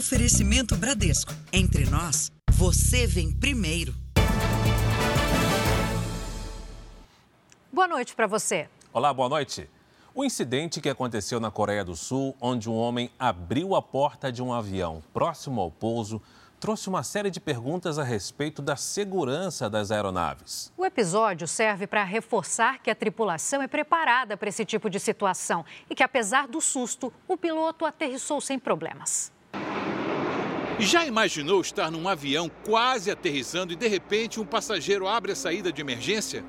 Oferecimento Bradesco. Entre nós, você vem primeiro. Boa noite para você. Olá, boa noite. O incidente que aconteceu na Coreia do Sul, onde um homem abriu a porta de um avião próximo ao pouso, trouxe uma série de perguntas a respeito da segurança das aeronaves. O episódio serve para reforçar que a tripulação é preparada para esse tipo de situação e que, apesar do susto, o piloto aterrissou sem problemas. Já imaginou estar num avião quase aterrissando e de repente um passageiro abre a saída de emergência?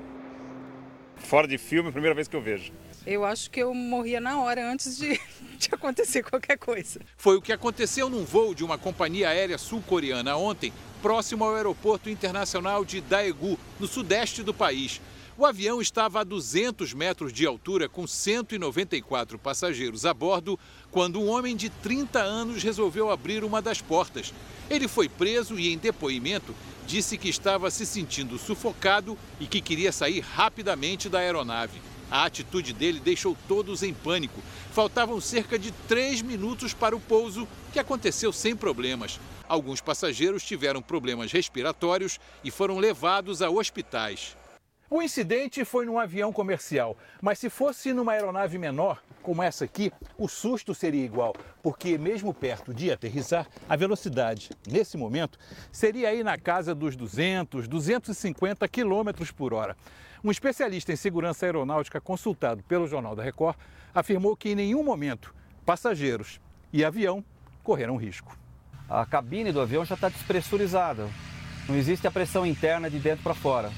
Fora de filme, primeira vez que eu vejo. Eu acho que eu morria na hora antes de, de acontecer qualquer coisa. Foi o que aconteceu num voo de uma companhia aérea sul-coreana ontem, próximo ao aeroporto internacional de Daegu, no sudeste do país. O avião estava a 200 metros de altura, com 194 passageiros a bordo, quando um homem de 30 anos resolveu abrir uma das portas. Ele foi preso e, em depoimento, disse que estava se sentindo sufocado e que queria sair rapidamente da aeronave. A atitude dele deixou todos em pânico. Faltavam cerca de três minutos para o pouso, que aconteceu sem problemas. Alguns passageiros tiveram problemas respiratórios e foram levados a hospitais. O incidente foi num avião comercial, mas se fosse numa aeronave menor, como essa aqui, o susto seria igual, porque mesmo perto de aterrissar, a velocidade, nesse momento, seria aí na casa dos 200, 250 quilômetros por hora. Um especialista em segurança aeronáutica consultado pelo Jornal da Record afirmou que em nenhum momento passageiros e avião correram risco. A cabine do avião já está despressurizada, não existe a pressão interna de dentro para fora.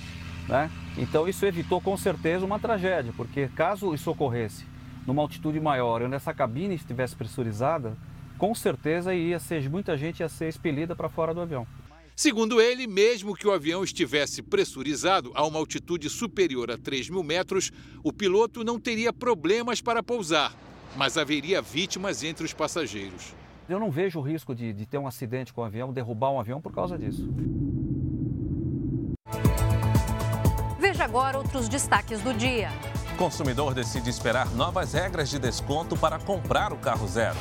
Né? Então isso evitou com certeza uma tragédia, porque caso isso ocorresse numa altitude maior, onde essa cabine estivesse pressurizada, com certeza ia ser, muita gente ia ser expelida para fora do avião. Segundo ele, mesmo que o avião estivesse pressurizado a uma altitude superior a 3 mil metros, o piloto não teria problemas para pousar, mas haveria vítimas entre os passageiros. Eu não vejo o risco de, de ter um acidente com o avião, derrubar um avião por causa disso. Agora outros destaques do dia. Consumidor decide esperar novas regras de desconto para comprar o carro zero.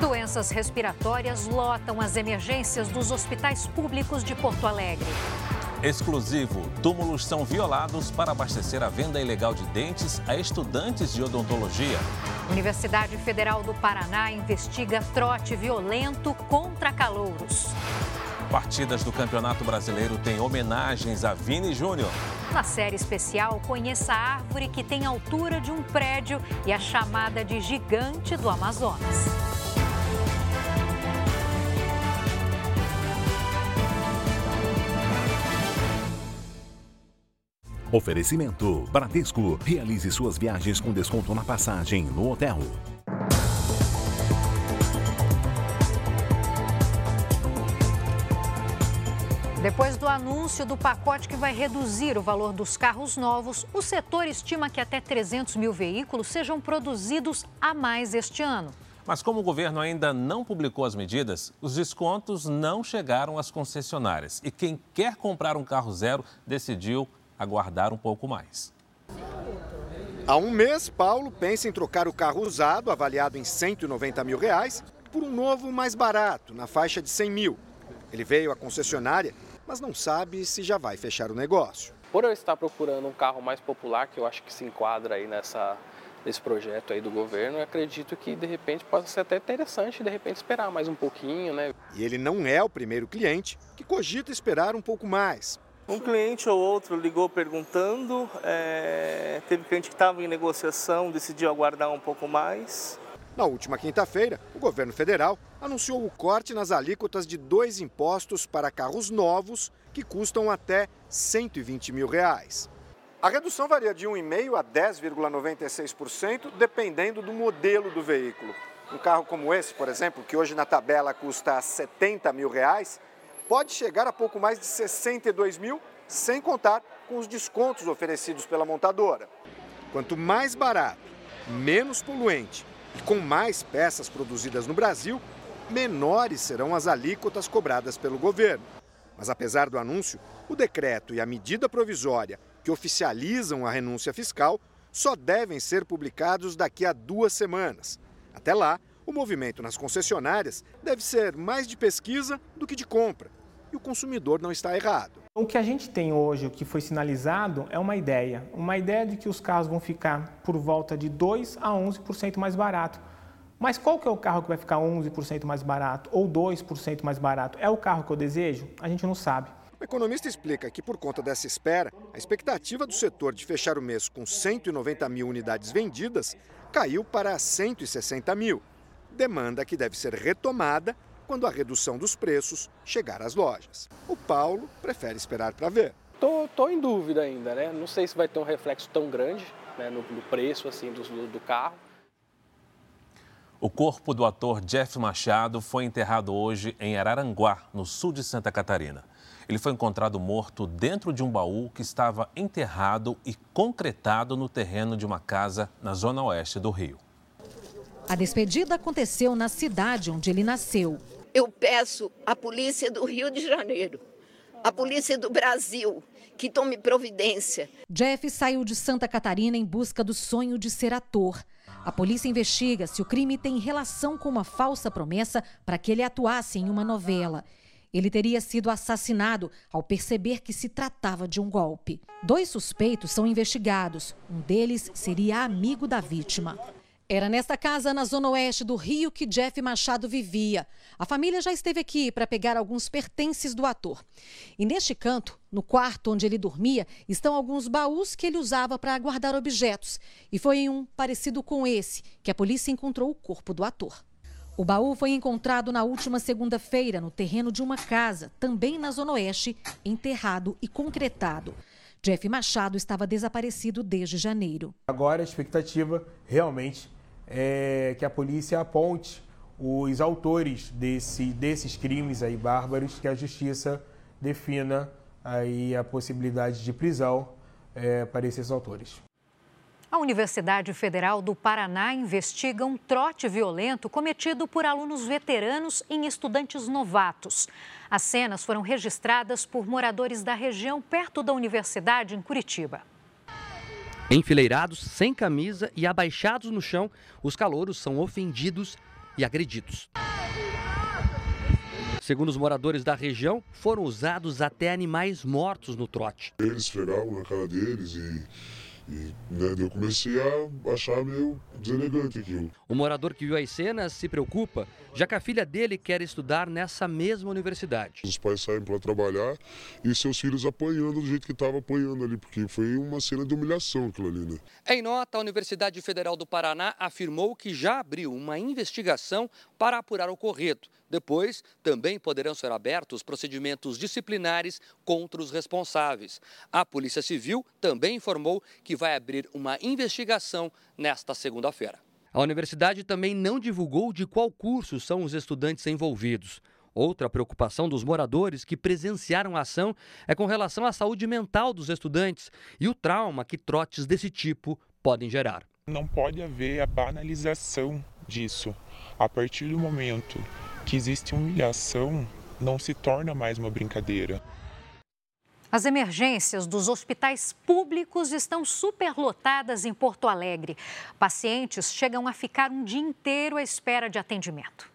Doenças respiratórias lotam as emergências dos hospitais públicos de Porto Alegre. Exclusivo: túmulos são violados para abastecer a venda ilegal de dentes a estudantes de odontologia. Universidade Federal do Paraná investiga trote violento contra calouros. Partidas do Campeonato Brasileiro têm homenagens a Vini Júnior. Na série especial, conheça a árvore que tem a altura de um prédio e a chamada de gigante do Amazonas. Oferecimento Bradesco. Realize suas viagens com desconto na passagem no hotel. Depois do anúncio do pacote que vai reduzir o valor dos carros novos, o setor estima que até 300 mil veículos sejam produzidos a mais este ano. Mas como o governo ainda não publicou as medidas, os descontos não chegaram às concessionárias. E quem quer comprar um carro zero decidiu aguardar um pouco mais. Há um mês, Paulo pensa em trocar o carro usado, avaliado em 190 mil reais, por um novo mais barato, na faixa de 100 mil. Ele veio à concessionária, mas não sabe se já vai fechar o negócio. Por eu estar procurando um carro mais popular, que eu acho que se enquadra aí nessa, nesse projeto aí do governo, eu acredito que de repente possa ser até interessante de repente esperar mais um pouquinho, né? E ele não é o primeiro cliente que cogita esperar um pouco mais. Um cliente ou outro ligou perguntando, é... teve cliente que estava em negociação, decidiu aguardar um pouco mais. Na última quinta-feira, o governo federal anunciou o corte nas alíquotas de dois impostos para carros novos que custam até 120 mil reais. A redução varia de 1,5% a 10,96%, dependendo do modelo do veículo. Um carro como esse, por exemplo, que hoje na tabela custa 70 mil reais, pode chegar a pouco mais de 62 mil, sem contar com os descontos oferecidos pela montadora. Quanto mais barato, menos poluente e com mais peças produzidas no Brasil, menores serão as alíquotas cobradas pelo governo. Mas apesar do anúncio, o decreto e a medida provisória que oficializam a renúncia fiscal só devem ser publicados daqui a duas semanas. Até lá, O movimento nas concessionárias deve ser mais de pesquisa do que de compra. E o consumidor não está errado. O que a gente tem hoje, o que foi sinalizado, é uma ideia. Uma ideia de que os carros vão ficar por volta de 2 a 11% mais barato. Mas qual que é o carro que vai ficar 11% mais barato ou 2% mais barato? É o carro que eu desejo? A gente não sabe. O economista explica que, por conta dessa espera, a expectativa do setor de fechar o mês com 190 mil unidades vendidas caiu para 160 mil. Demanda que deve ser retomada quando a redução dos preços chegar às lojas. O Paulo prefere esperar para ver. Tô, tô em dúvida ainda, né? Não sei se vai ter um reflexo tão grande né, no, no, preço assim do, do carro. O corpo do ator Jeff Machado foi enterrado hoje em Araranguá, no sul de Santa Catarina. Ele foi encontrado morto dentro de um baú que estava enterrado e concretado no terreno de uma casa na zona oeste do Rio. A despedida aconteceu na cidade onde ele nasceu. Eu peço à polícia do Rio de Janeiro, à polícia do Brasil, que tome providência. Jeff saiu de Santa Catarina em busca do sonho de ser ator. A polícia investiga se o crime tem relação com uma falsa promessa para que ele atuasse em uma novela. Ele teria sido assassinado ao perceber que se tratava de um golpe. Dois suspeitos são investigados. Um deles seria amigo da vítima. Era nesta casa, na zona oeste do Rio, que Jeff Machado vivia. A família já esteve aqui para pegar alguns pertences do ator. E neste canto, no quarto onde ele dormia, estão alguns baús que ele usava para guardar objetos. E foi em um parecido com esse que a polícia encontrou o corpo do ator. O baú foi encontrado na última segunda-feira no terreno de uma casa, também na Zona Oeste, enterrado e concretado. Jeff Machado estava desaparecido desde janeiro. Agora a expectativa realmente é que a polícia aponte os autores desse, desses crimes aí bárbaros, que a justiça defina aí a possibilidade de prisão é, para esses autores. A Universidade Federal do Paraná investiga um trote violento cometido por alunos veteranos em estudantes novatos. As cenas foram registradas por moradores da região perto da universidade em Curitiba. Enfileirados, sem camisa e abaixados no chão, os calouros são ofendidos e agredidos. Segundo os moradores da região, foram usados até animais mortos no trote. Eles esfregavam na cara deles e e né, eu comecei a achar meio deselegante aquilo. O morador que viu as cenas se preocupa, já que a filha dele quer estudar nessa mesma universidade. Os pais saem para trabalhar e seus filhos apanhando do jeito que estava apanhando ali, porque foi uma cena de humilhação aquilo ali, né? Em nota, a Universidade Federal do Paraná afirmou que já abriu uma investigação para apurar o ocorrido. Depois, também poderão ser abertos procedimentos disciplinares contra os responsáveis. A Polícia Civil também informou que vai abrir uma investigação nesta segunda-feira. A universidade também não divulgou de qual curso são os estudantes envolvidos. Outra preocupação dos moradores que presenciaram a ação é com relação à saúde mental dos estudantes e o trauma que trotes desse tipo podem gerar. Não pode haver a banalização disso. A partir do momento que existe humilhação, não se torna mais uma brincadeira. As emergências dos hospitais públicos estão superlotadas em Porto Alegre. Pacientes chegam a ficar um dia inteiro à espera de atendimento.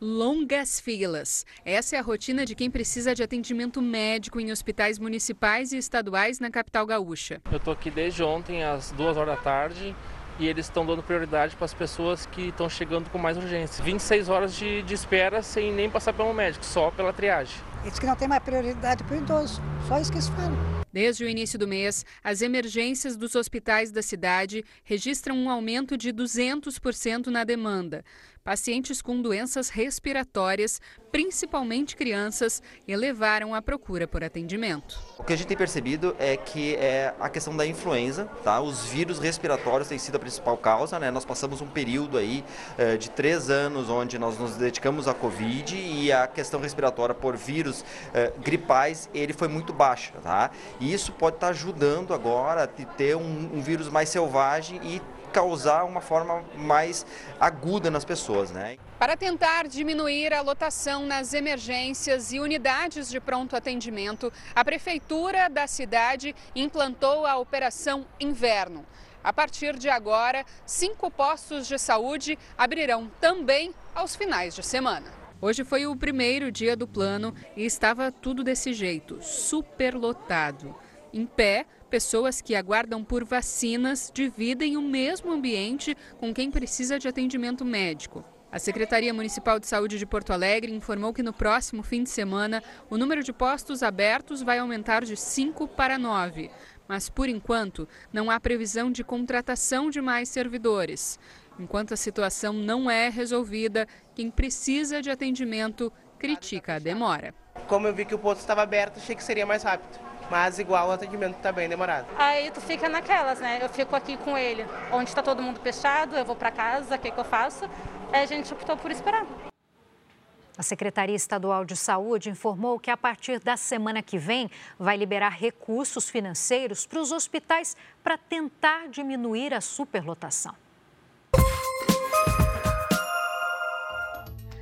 Longas filas. Essa é a rotina de quem precisa de atendimento médico em hospitais municipais e estaduais na capital gaúcha. Eu estou aqui desde ontem, às duas horas da tarde, e eles estão dando prioridade para as pessoas que estão chegando com mais urgência. 26 horas de, de espera sem nem passar pelo médico, só pela triagem. Eles que não tem mais prioridade para o idoso, só isso que eles falam. Desde o início do mês, as emergências dos hospitais da cidade registram um aumento de 200% na demanda pacientes com doenças respiratórias, principalmente crianças, elevaram a procura por atendimento. O que a gente tem percebido é que é a questão da influenza, tá? Os vírus respiratórios têm sido a principal causa, né? Nós passamos um período aí eh, de três anos onde nós nos dedicamos à Covid e a questão respiratória por vírus eh, gripais, ele foi muito baixa, tá? E isso pode estar ajudando agora a ter um, um vírus mais selvagem e causar uma forma mais aguda nas pessoas, né? Para tentar diminuir a lotação nas emergências e unidades de pronto atendimento, a prefeitura da cidade implantou a operação Inverno. A partir de agora, cinco postos de saúde abrirão também aos finais de semana. Hoje foi o primeiro dia do plano e estava tudo desse jeito, superlotado. Em pé, pessoas que aguardam por vacinas dividem o mesmo ambiente com quem precisa de atendimento médico. A Secretaria Municipal de Saúde de Porto Alegre informou que no próximo fim de semana o número de postos abertos vai aumentar de 5 para 9. Mas, por enquanto, não há previsão de contratação de mais servidores. Enquanto a situação não é resolvida, quem precisa de atendimento critica a demora. Como eu vi que o posto estava aberto, achei que seria mais rápido. Mas igual o atendimento está bem demorado. Aí tu fica naquelas, né? Eu fico aqui com ele. Onde está todo mundo fechado, eu vou para casa, o que, que eu faço? Aí a gente optou por esperar. A Secretaria Estadual de Saúde informou que a partir da semana que vem vai liberar recursos financeiros para os hospitais para tentar diminuir a superlotação.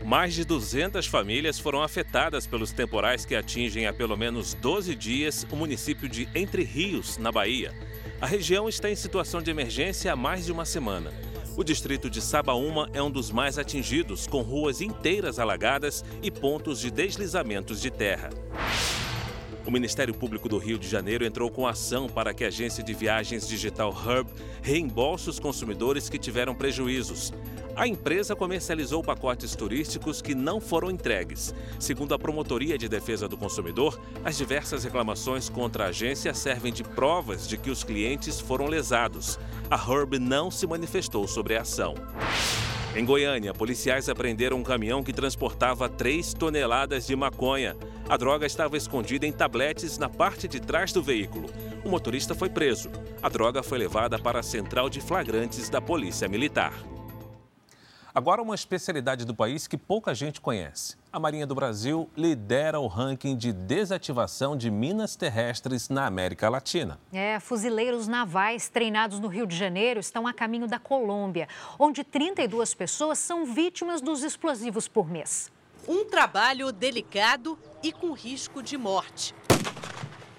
Mais de 200 famílias foram afetadas pelos temporais que atingem há pelo menos 12 dias o município de Entre Rios, na Bahia. A região está em situação de emergência há mais de uma semana. O distrito de Sabaúma é um dos mais atingidos, com ruas inteiras alagadas e pontos de deslizamentos de terra. O Ministério Público do Rio de Janeiro entrou com ação para que a agência de viagens digital Hub reembolse os consumidores que tiveram prejuízos. A empresa comercializou pacotes turísticos que não foram entregues. Segundo a Promotoria de Defesa do Consumidor, as diversas reclamações contra a agência servem de provas de que os clientes foram lesados. A Herb não se manifestou sobre a ação. Em Goiânia, policiais apreenderam um caminhão que transportava 3 toneladas de maconha. A droga estava escondida em tabletes na parte de trás do veículo. O motorista foi preso. A droga foi levada para a central de flagrantes da Polícia Militar. Agora, uma especialidade do país que pouca gente conhece. A Marinha do Brasil lidera o ranking de desativação de minas terrestres na América Latina. É, fuzileiros navais treinados no Rio de Janeiro estão a caminho da Colômbia, onde 32 pessoas são vítimas dos explosivos por mês. Um trabalho delicado e com risco de morte.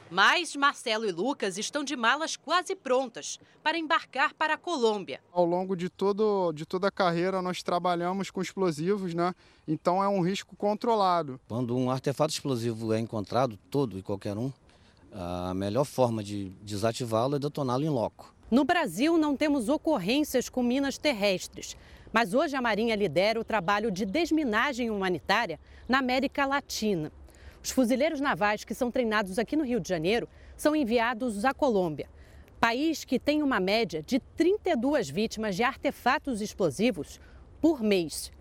Mas Marcelo e Lucas estão de malas quase prontas para embarcar para a Colômbia. Ao longo de, todo, de toda a carreira, nós trabalhamos com explosivos, né? Então é um risco controlado. Quando um artefato explosivo é encontrado, todo e qualquer um, a melhor forma de desativá-lo é detoná-lo em loco. No Brasil, não temos ocorrências com minas terrestres. Mas hoje a Marinha lidera o trabalho de desminagem humanitária na América Latina. Os fuzileiros navais que são treinados aqui no Rio de Janeiro são enviados à Colômbia, país que tem uma média de 32 vítimas de artefatos explosivos por mês.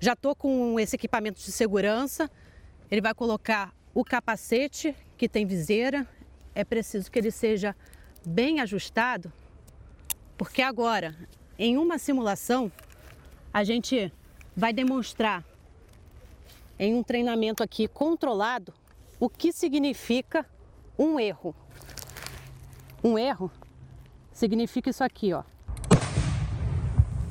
Já estou com esse equipamento de segurança. Ele vai colocar o capacete, que tem viseira. É preciso que ele seja bem ajustado, porque agora, em uma simulação, a gente vai demonstrar em um treinamento aqui controlado o que significa um erro. Um erro significa isso aqui, ó.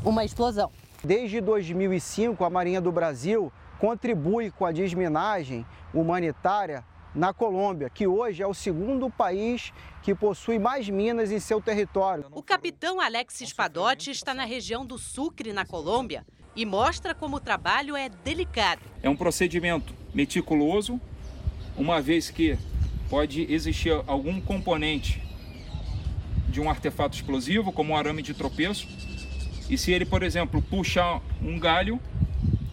Uma explosão. Desde 2005, a Marinha do Brasil contribui com a desminagem humanitária na Colômbia, que hoje é o segundo país que possui mais minas em seu território. O capitão Alex Spadotti está na região do Sucre, na Colômbia, e mostra como o trabalho é delicado. É um procedimento meticuloso, uma vez que pode existir algum componente de um artefato explosivo, como um arame de tropeço, e se ele, por exemplo, puxar um galho,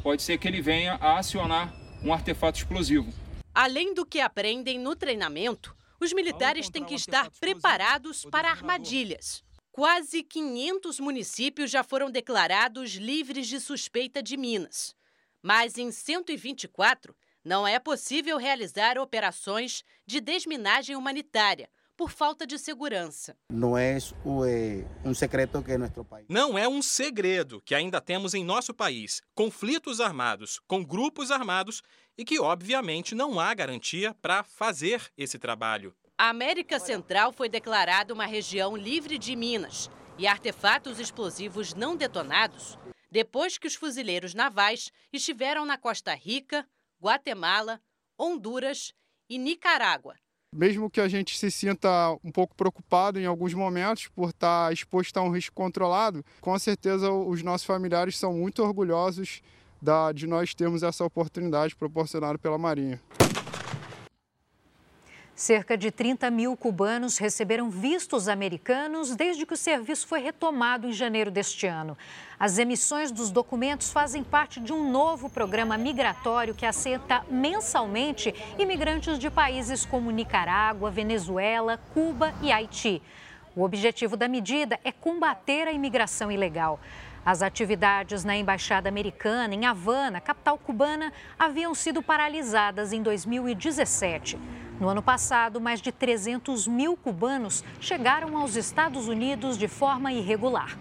pode ser que ele venha a acionar um artefato explosivo. Além do que aprendem no treinamento, os militares têm que estar preparados para armadilhas. Quase 500 municípios já foram declarados livres de suspeita de minas. Mas em 124 não é possível realizar operações de desminagem humanitária por falta de segurança. Não é um segredo que nosso país. Não é um segredo que ainda temos em nosso país conflitos armados com grupos armados e que obviamente não há garantia para fazer esse trabalho. A América Central foi declarada uma região livre de minas e artefatos explosivos não detonados depois que os fuzileiros navais estiveram na Costa Rica, Guatemala, Honduras e Nicarágua. Mesmo que a gente se sinta um pouco preocupado em alguns momentos por estar exposto a um risco controlado, com certeza os nossos familiares são muito orgulhosos de nós termos essa oportunidade proporcionada pela Marinha. Cerca de 30 mil cubanos receberam vistos americanos desde que o serviço foi retomado em janeiro deste ano. As emissões dos documentos fazem parte de um novo programa migratório que aceita mensalmente imigrantes de países como Nicarágua, Venezuela, Cuba e Haiti. O objetivo da medida é combater a imigração ilegal. As atividades na Embaixada Americana, em Havana, capital cubana, haviam sido paralisadas em 2017. No ano passado, mais de 300 mil cubanos chegaram aos Estados Unidos de forma irregular.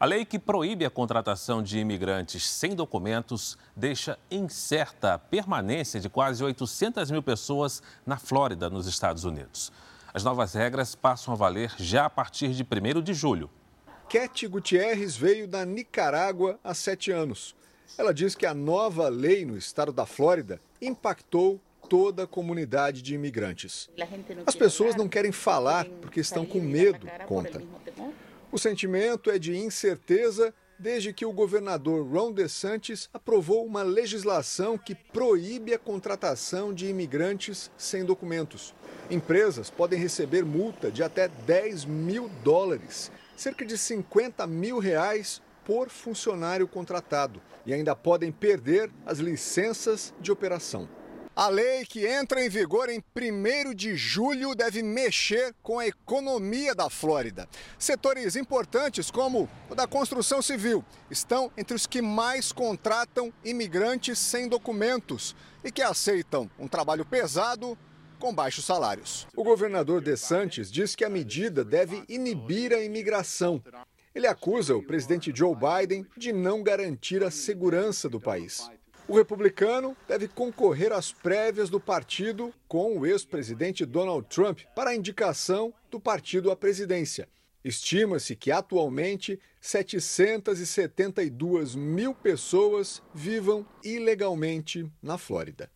A lei que proíbe a contratação de imigrantes sem documentos deixa incerta a permanência de quase 800 mil pessoas na Flórida, nos Estados Unidos. As novas regras passam a valer já a partir de 1 de julho. Cat Gutierrez veio da Nicarágua há sete anos. Ela diz que a nova lei no estado da Flórida impactou toda a comunidade de imigrantes. As pessoas não querem falar porque estão com medo, conta. O sentimento é de incerteza desde que o governador Ron DeSantis aprovou uma legislação que proíbe a contratação de imigrantes sem documentos. Empresas podem receber multa de até 10 mil dólares cerca de 50 mil reais por funcionário contratado e ainda podem perder as licenças de operação. A lei que entra em vigor em 1 de julho deve mexer com a economia da Flórida. Setores importantes, como o da construção civil, estão entre os que mais contratam imigrantes sem documentos e que aceitam um trabalho pesado com baixos salários. O governador DeSantis diz que a medida deve inibir a imigração. Ele acusa o presidente Joe Biden de não garantir a segurança do país. O republicano deve concorrer às prévias do partido com o ex-presidente Donald Trump para a indicação do partido à presidência. Estima-se que atualmente 772 mil pessoas vivam ilegalmente na Flórida.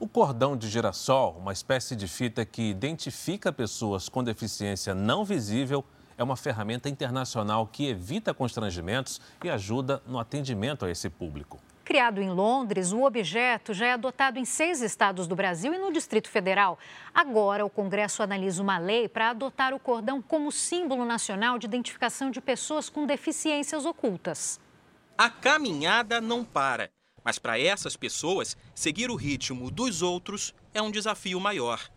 O cordão de girassol, uma espécie de fita que identifica pessoas com deficiência não visível, é uma ferramenta internacional que evita constrangimentos e ajuda no atendimento a esse público. Criado em Londres, o objeto já é adotado em seis estados do Brasil e no Distrito Federal. Agora, o Congresso analisa uma lei para adotar o cordão como símbolo nacional de identificação de pessoas com deficiências ocultas. A caminhada não para. Mas para essas pessoas, seguir o ritmo dos outros é um desafio maior.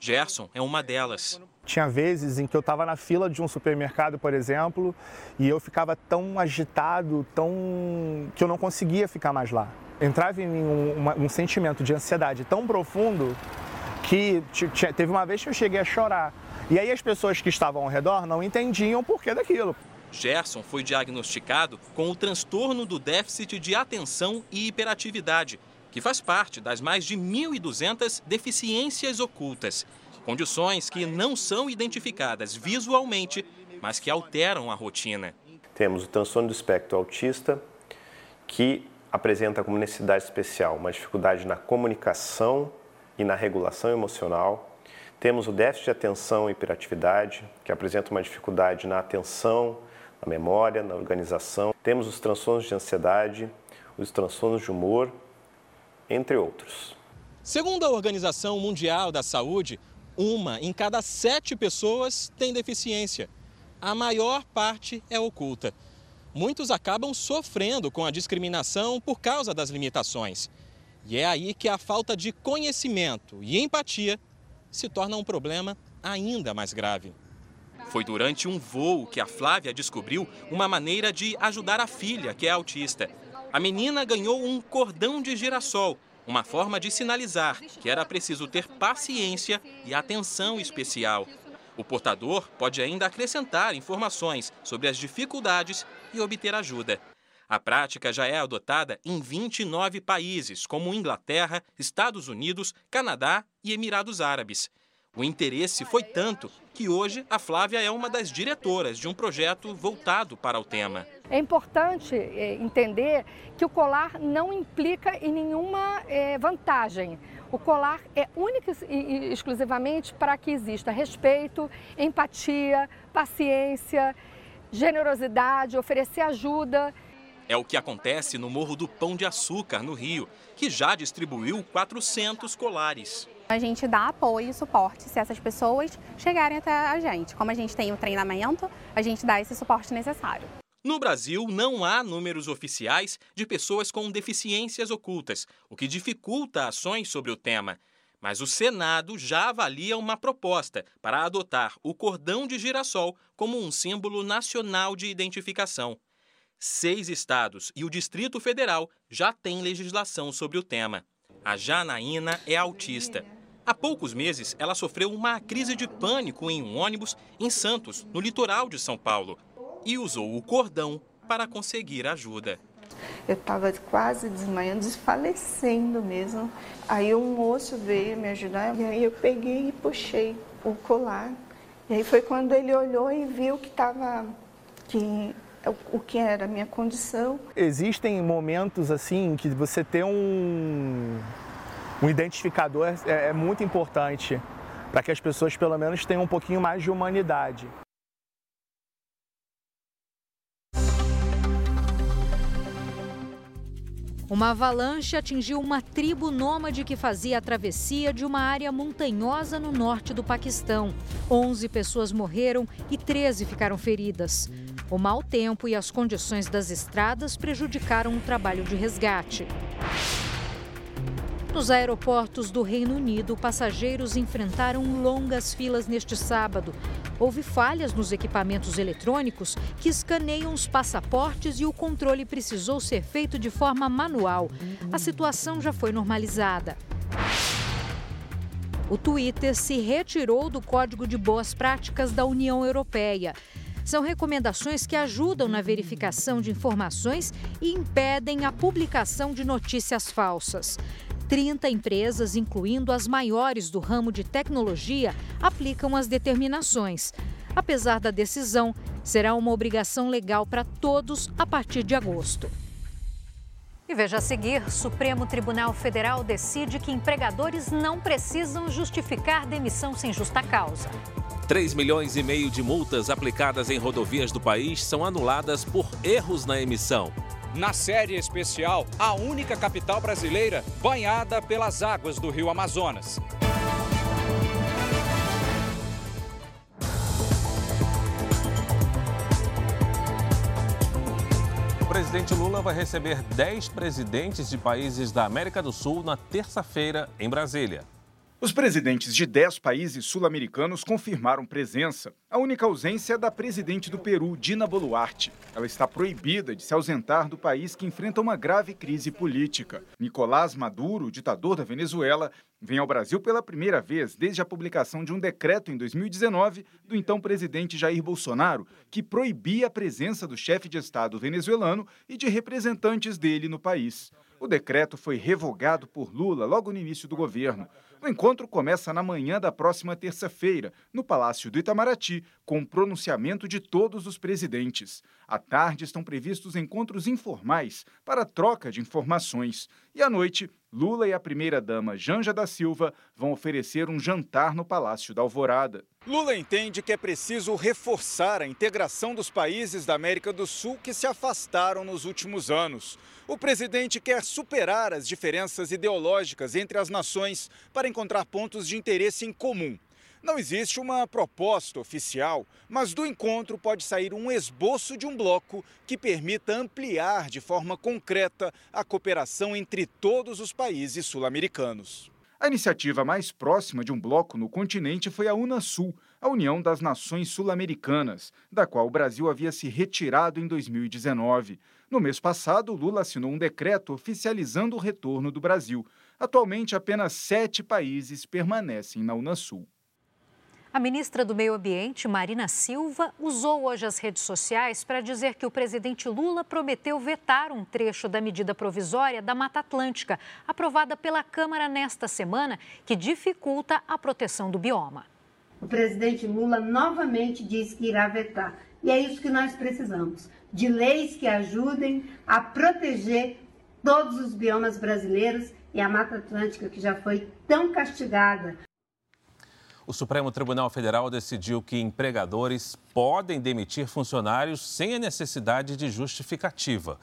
Gerson é uma delas. Tinha vezes em que eu estava na fila de um supermercado, por exemplo, e eu ficava tão agitado, tão que eu não conseguia ficar mais lá. Entrava em um, um sentimento de ansiedade tão profundo que teve uma vez que eu cheguei a chorar. E aí as pessoas que estavam ao redor não entendiam o porquê daquilo. Gerson foi diagnosticado com o transtorno do déficit de atenção e hiperatividade, que faz parte das mais de 1.200 deficiências ocultas. Condições que não são identificadas visualmente, mas que alteram a rotina. Temos o transtorno do espectro autista, que apresenta como necessidade especial uma dificuldade na comunicação e na regulação emocional. Temos o déficit de atenção e hiperatividade, que apresenta uma dificuldade na atenção, na memória, na organização. Temos os transtornos de ansiedade, os transtornos de humor, entre outros. Segundo a Organização Mundial da Saúde, uma em cada sete pessoas tem deficiência. A maior parte é oculta. Muitos acabam sofrendo com a discriminação por causa das limitações. E é aí que a falta de conhecimento e empatia se torna um problema ainda mais grave. Foi durante um voo que a Flávia descobriu uma maneira de ajudar a filha, que é autista. A menina ganhou um cordão de girassol, uma forma de sinalizar que era preciso ter paciência e atenção especial. O portador pode ainda acrescentar informações sobre as dificuldades e obter ajuda. A prática já é adotada em 29 países, como Inglaterra, Estados Unidos, Canadá e Emirados Árabes. O interesse foi tanto que hoje a Flávia é uma das diretoras de um projeto voltado para o tema. É importante é, entender que o colar não implica em nenhuma é, vantagem. O colar é único e exclusivamente para que exista respeito, empatia, paciência, generosidade, oferecer ajuda. É o que acontece no Morro do Pão de Açúcar, no Rio, que já distribuiu 400 colares. A gente dá apoio e suporte se essas pessoas chegarem até a gente. Como a gente tem o treinamento, a gente dá esse suporte necessário. No Brasil, não há números oficiais de pessoas com deficiências ocultas, o que dificulta ações sobre o tema. Mas o Senado já avalia uma proposta para adotar o cordão de girassol como um símbolo nacional de identificação. Seis estados e o Distrito Federal já têm legislação sobre o tema. A Janaína é autista. Há poucos meses, ela sofreu uma crise de pânico em um ônibus em Santos, no litoral de São Paulo, e usou o cordão para conseguir ajuda. Eu estava quase desmaiando, desfalecendo mesmo. Aí um moço veio me ajudar, e aí eu peguei e puxei o colar. E aí foi quando ele olhou e viu que estava que o que era a minha condição. Existem momentos assim que você tem um um identificador é, é muito importante para que as pessoas pelo menos tenham um pouquinho mais de humanidade. Uma avalanche atingiu uma tribo nômade que fazia a travessia de uma área montanhosa no norte do Paquistão. 11 pessoas morreram e 13 ficaram feridas. O mau tempo e as condições das estradas prejudicaram o trabalho de resgate. Nos aeroportos do Reino Unido, passageiros enfrentaram longas filas neste sábado. Houve falhas nos equipamentos eletrônicos que escaneiam os passaportes e o controle precisou ser feito de forma manual. A situação já foi normalizada. O Twitter se retirou do Código de Boas Práticas da União Europeia. São recomendações que ajudam na verificação de informações e impedem a publicação de notícias falsas. 30 empresas, incluindo as maiores do ramo de tecnologia, aplicam as determinações. Apesar da decisão, será uma obrigação legal para todos a partir de agosto. E veja a seguir: Supremo Tribunal Federal decide que empregadores não precisam justificar demissão sem justa causa. 3 milhões e meio de multas aplicadas em rodovias do país são anuladas por erros na emissão na série especial A Única Capital Brasileira banhada pelas águas do Rio Amazonas. O presidente Lula vai receber 10 presidentes de países da América do Sul na terça-feira em Brasília. Os presidentes de 10 países sul-americanos confirmaram presença. A única ausência é da presidente do Peru, Dina Boluarte. Ela está proibida de se ausentar do país que enfrenta uma grave crise política. Nicolás Maduro, ditador da Venezuela, vem ao Brasil pela primeira vez desde a publicação de um decreto em 2019 do então presidente Jair Bolsonaro, que proibia a presença do chefe de Estado venezuelano e de representantes dele no país. O decreto foi revogado por Lula logo no início do governo. O encontro começa na manhã da próxima terça-feira, no Palácio do Itamaraty, com o pronunciamento de todos os presidentes. À tarde estão previstos encontros informais para troca de informações. E à noite, Lula e a primeira-dama Janja da Silva vão oferecer um jantar no Palácio da Alvorada. Lula entende que é preciso reforçar a integração dos países da América do Sul que se afastaram nos últimos anos. O presidente quer superar as diferenças ideológicas entre as nações para encontrar pontos de interesse em comum. Não existe uma proposta oficial, mas do encontro pode sair um esboço de um bloco que permita ampliar de forma concreta a cooperação entre todos os países sul-americanos. A iniciativa mais próxima de um bloco no continente foi a Unasul, a União das Nações Sul-Americanas, da qual o Brasil havia se retirado em 2019. No mês passado, Lula assinou um decreto oficializando o retorno do Brasil. Atualmente, apenas sete países permanecem na Unasul. A ministra do Meio Ambiente, Marina Silva, usou hoje as redes sociais para dizer que o presidente Lula prometeu vetar um trecho da medida provisória da Mata Atlântica, aprovada pela Câmara nesta semana, que dificulta a proteção do bioma. O presidente Lula novamente diz que irá vetar. E é isso que nós precisamos: de leis que ajudem a proteger todos os biomas brasileiros e a Mata Atlântica, que já foi tão castigada o Supremo Tribunal Federal decidiu que empregadores podem demitir funcionários sem a necessidade de justificativa.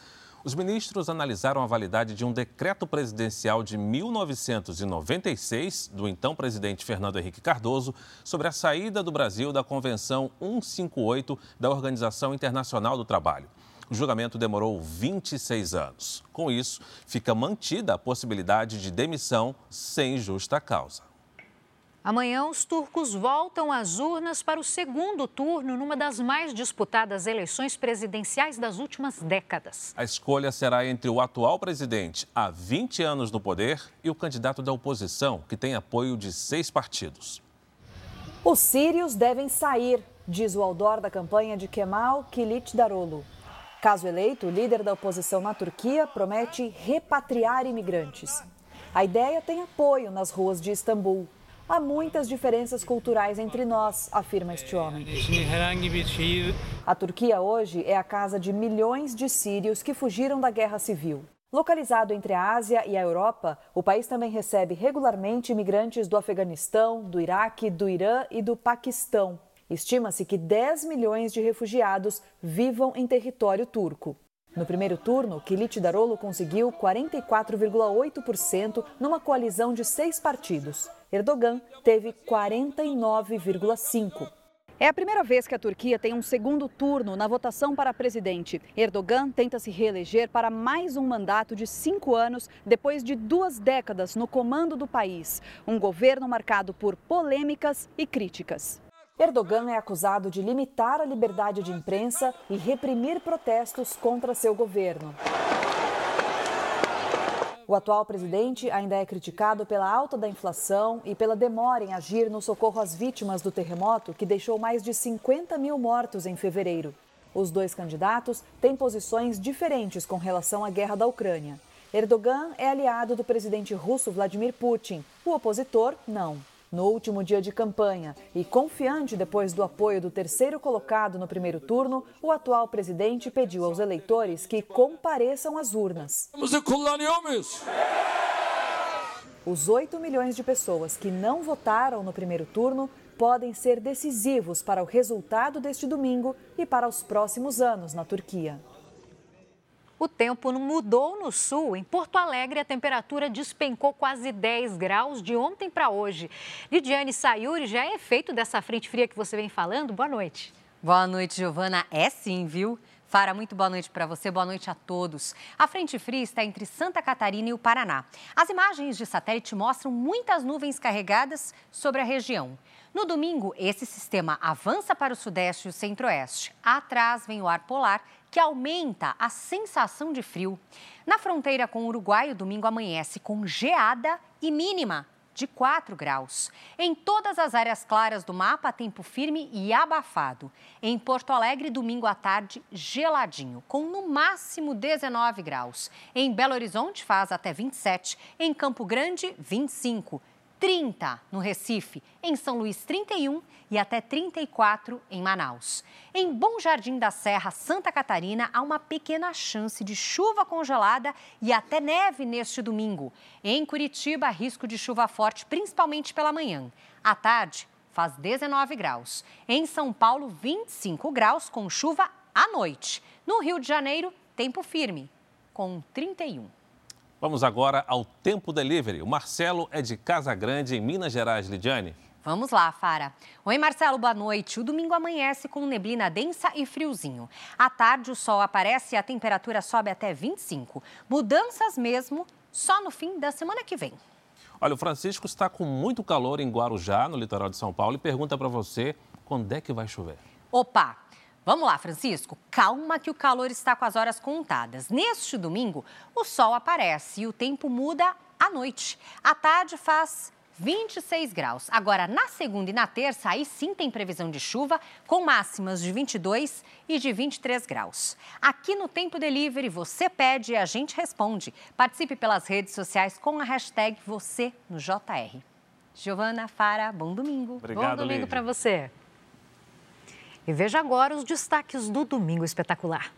Os ministros analisaram a validade de um decreto presidencial de 1996, do então presidente Fernando Henrique Cardoso, sobre a saída do Brasil da Convenção 158 da Organização Internacional do Trabalho. O julgamento demorou 26 anos. Com isso, fica mantida a possibilidade de demissão sem justa causa. Amanhã, os turcos voltam às urnas para o segundo turno numa das mais disputadas eleições presidenciais das últimas décadas. A escolha será entre o atual presidente, há 20 anos no poder, e o candidato da oposição, que tem apoio de seis partidos. Os sírios devem sair, diz o outdoor da campanha de Kemal Kılıçdaroğlu. Caso eleito, o líder da oposição na Turquia promete repatriar imigrantes. A ideia tem apoio nas ruas de Istambul. Há muitas diferenças culturais entre nós, afirma este homem. A Turquia hoje é a casa de milhões de sírios que fugiram da guerra civil. Localizado entre a Ásia e a Europa, o país também recebe regularmente imigrantes do Afeganistão, do Iraque, do Irã e do Paquistão. Estima-se que 10 milhões de refugiados vivam em território turco. No primeiro turno, Kilit Darolo conseguiu 44,8% numa coalizão de seis partidos. Erdogan teve 49,5%. É a primeira vez que a Turquia tem um segundo turno na votação para presidente. Erdogan tenta se reeleger para mais um mandato de cinco anos depois de duas décadas no comando do país. Um governo marcado por polêmicas e críticas. Erdogan é acusado de limitar a liberdade de imprensa e reprimir protestos contra seu governo. O atual presidente ainda é criticado pela alta da inflação e pela demora em agir no socorro às vítimas do terremoto que deixou mais de 50 mil mortos em fevereiro. Os dois candidatos têm posições diferentes com relação à guerra da Ucrânia. Erdogan é aliado do presidente russo Vladimir Putin, o opositor, não no último dia de campanha e confiante depois do apoio do terceiro colocado no primeiro turno, o atual presidente pediu aos eleitores que compareçam às urnas. Os 8 milhões de pessoas que não votaram no primeiro turno podem ser decisivos para o resultado deste domingo e para os próximos anos na Turquia. O tempo mudou no sul. Em Porto Alegre, a temperatura despencou quase 10 graus de ontem para hoje. Lidiane Sayuri, já é efeito dessa frente fria que você vem falando? Boa noite. Boa noite, Giovana. É sim, viu? Fara, muito boa noite para você, boa noite a todos. A frente fria está entre Santa Catarina e o Paraná. As imagens de satélite mostram muitas nuvens carregadas sobre a região. No domingo, esse sistema avança para o sudeste e o centro-oeste. Atrás vem o ar polar que aumenta a sensação de frio. Na fronteira com o Uruguai, o domingo amanhece com geada e mínima de 4 graus. Em todas as áreas claras do mapa, tempo firme e abafado. Em Porto Alegre, domingo à tarde, geladinho, com no máximo 19 graus. Em Belo Horizonte, faz até 27. Em Campo Grande, 25. 30 no Recife, em São Luís 31 e até 34 em Manaus. Em Bom Jardim da Serra, Santa Catarina, há uma pequena chance de chuva congelada e até neve neste domingo. Em Curitiba, risco de chuva forte, principalmente pela manhã. À tarde, faz 19 graus. Em São Paulo, 25 graus com chuva à noite. No Rio de Janeiro, tempo firme, com 31. Vamos agora ao Tempo Delivery. O Marcelo é de Casa Grande, em Minas Gerais, Lidiane. Vamos lá, Fara. Oi, Marcelo, boa noite. O domingo amanhece com neblina densa e friozinho. À tarde, o sol aparece e a temperatura sobe até 25. Mudanças mesmo só no fim da semana que vem. Olha, o Francisco está com muito calor em Guarujá, no litoral de São Paulo, e pergunta para você quando é que vai chover. Opa! Vamos lá, Francisco. Calma que o calor está com as horas contadas. Neste domingo, o sol aparece e o tempo muda à noite. À tarde faz 26 graus. Agora, na segunda e na terça, aí sim tem previsão de chuva, com máximas de 22 e de 23 graus. Aqui no Tempo Delivery, você pede e a gente responde. Participe pelas redes sociais com a hashtag você no JR. Giovana Fara, bom domingo. Obrigado, bom domingo para você. E veja agora os destaques do Domingo Espetacular.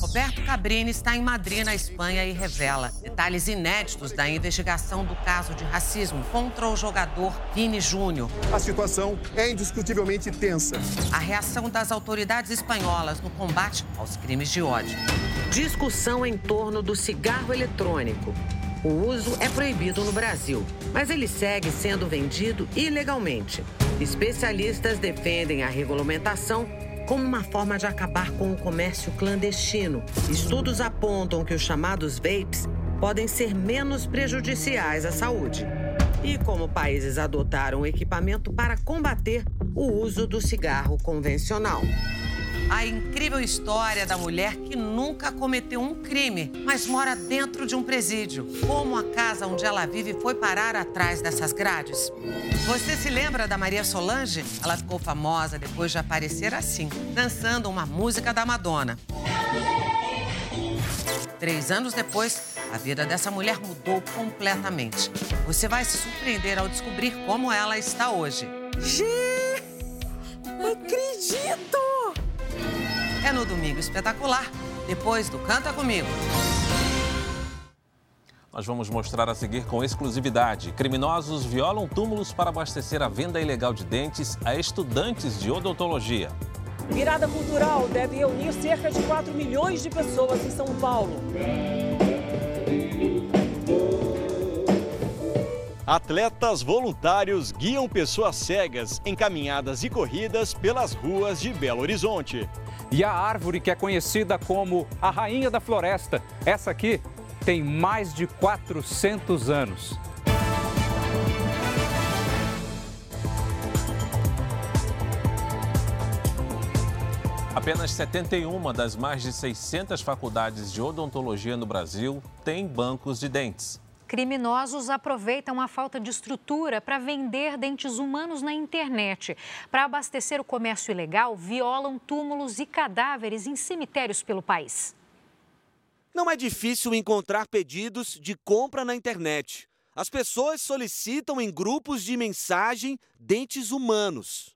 Roberto Cabrini está em Madrid, na Espanha, e revela detalhes inéditos da investigação do caso de racismo contra o jogador Vini Júnior. A situação é indiscutivelmente tensa. A reação das autoridades espanholas no combate aos crimes de ódio. Discussão em torno do cigarro eletrônico. O uso é proibido no Brasil, mas ele segue sendo vendido ilegalmente. Especialistas defendem a regulamentação como uma forma de acabar com o comércio clandestino. Estudos apontam que os chamados vapes podem ser menos prejudiciais à saúde. E como países adotaram equipamento para combater o uso do cigarro convencional. A incrível história da mulher que nunca cometeu um crime, mas mora dentro de um presídio. Como a casa onde ela vive foi parar atrás dessas grades? Você se lembra da Maria Solange? Ela ficou famosa depois de aparecer assim, dançando uma música da Madonna. Três anos depois, a vida dessa mulher mudou completamente. Você vai se surpreender ao descobrir como ela está hoje. Gente, não acredito! É no Domingo Espetacular, depois do Canta Comigo. Nós vamos mostrar a seguir com exclusividade. Criminosos violam túmulos para abastecer a venda ilegal de dentes a estudantes de odontologia. Virada cultural deve reunir cerca de 4 milhões de pessoas em São Paulo. Atletas voluntários guiam pessoas cegas em caminhadas e corridas pelas ruas de Belo Horizonte. E a árvore que é conhecida como a rainha da floresta, essa aqui tem mais de 400 anos. Apenas 71 das mais de 600 faculdades de odontologia no Brasil têm bancos de dentes. Criminosos aproveitam a falta de estrutura para vender dentes humanos na internet. Para abastecer o comércio ilegal, violam túmulos e cadáveres em cemitérios pelo país. Não é difícil encontrar pedidos de compra na internet. As pessoas solicitam em grupos de mensagem dentes humanos.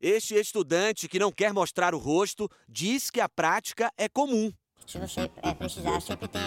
Este estudante que não quer mostrar o rosto diz que a prática é comum. Se você é, precisar, sempre tem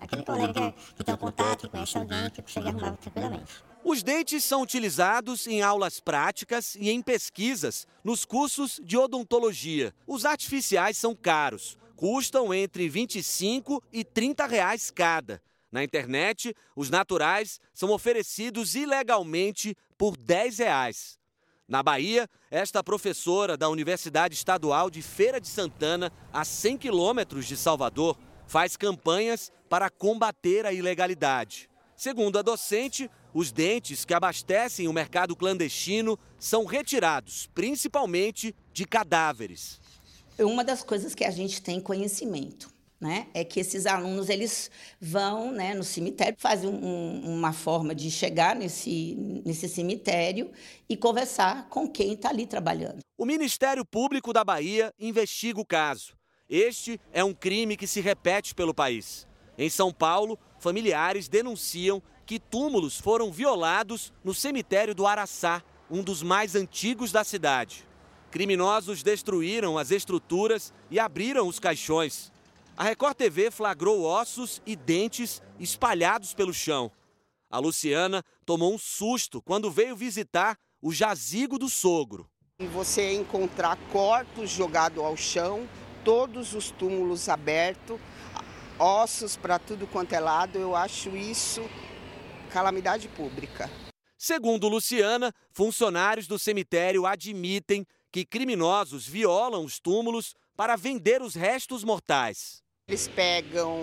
aquele colega que, tem um contato, que conhece alguém, que consegue arrumar tranquilamente. Os dentes são utilizados em aulas práticas e em pesquisas nos cursos de odontologia. Os artificiais são caros, custam entre 25 e 30 reais cada. Na internet, os naturais são oferecidos ilegalmente por 10 reais. Na Bahia, esta professora da Universidade Estadual de Feira de Santana, a 100 quilômetros de Salvador, faz campanhas para combater a ilegalidade. Segundo a docente, os dentes que abastecem o mercado clandestino são retirados principalmente de cadáveres. Uma das coisas que a gente tem conhecimento né, é que esses alunos eles vão né, no cemitério, fazem um, uma forma de chegar nesse, nesse cemitério e conversar com quem está ali trabalhando. O Ministério Público da Bahia investiga o caso. Este é um crime que se repete pelo país. Em São Paulo, familiares denunciam que túmulos foram violados no cemitério do Araçá, um dos mais antigos da cidade. Criminosos destruíram as estruturas e abriram os caixões. A Record TV flagrou ossos e dentes espalhados pelo chão. A Luciana tomou um susto quando veio visitar o jazigo do sogro. E você encontrar corpos jogados ao chão, todos os túmulos abertos, ossos para tudo quanto é lado, eu acho isso calamidade pública. Segundo Luciana, funcionários do cemitério admitem que criminosos violam os túmulos para vender os restos mortais. Eles pegam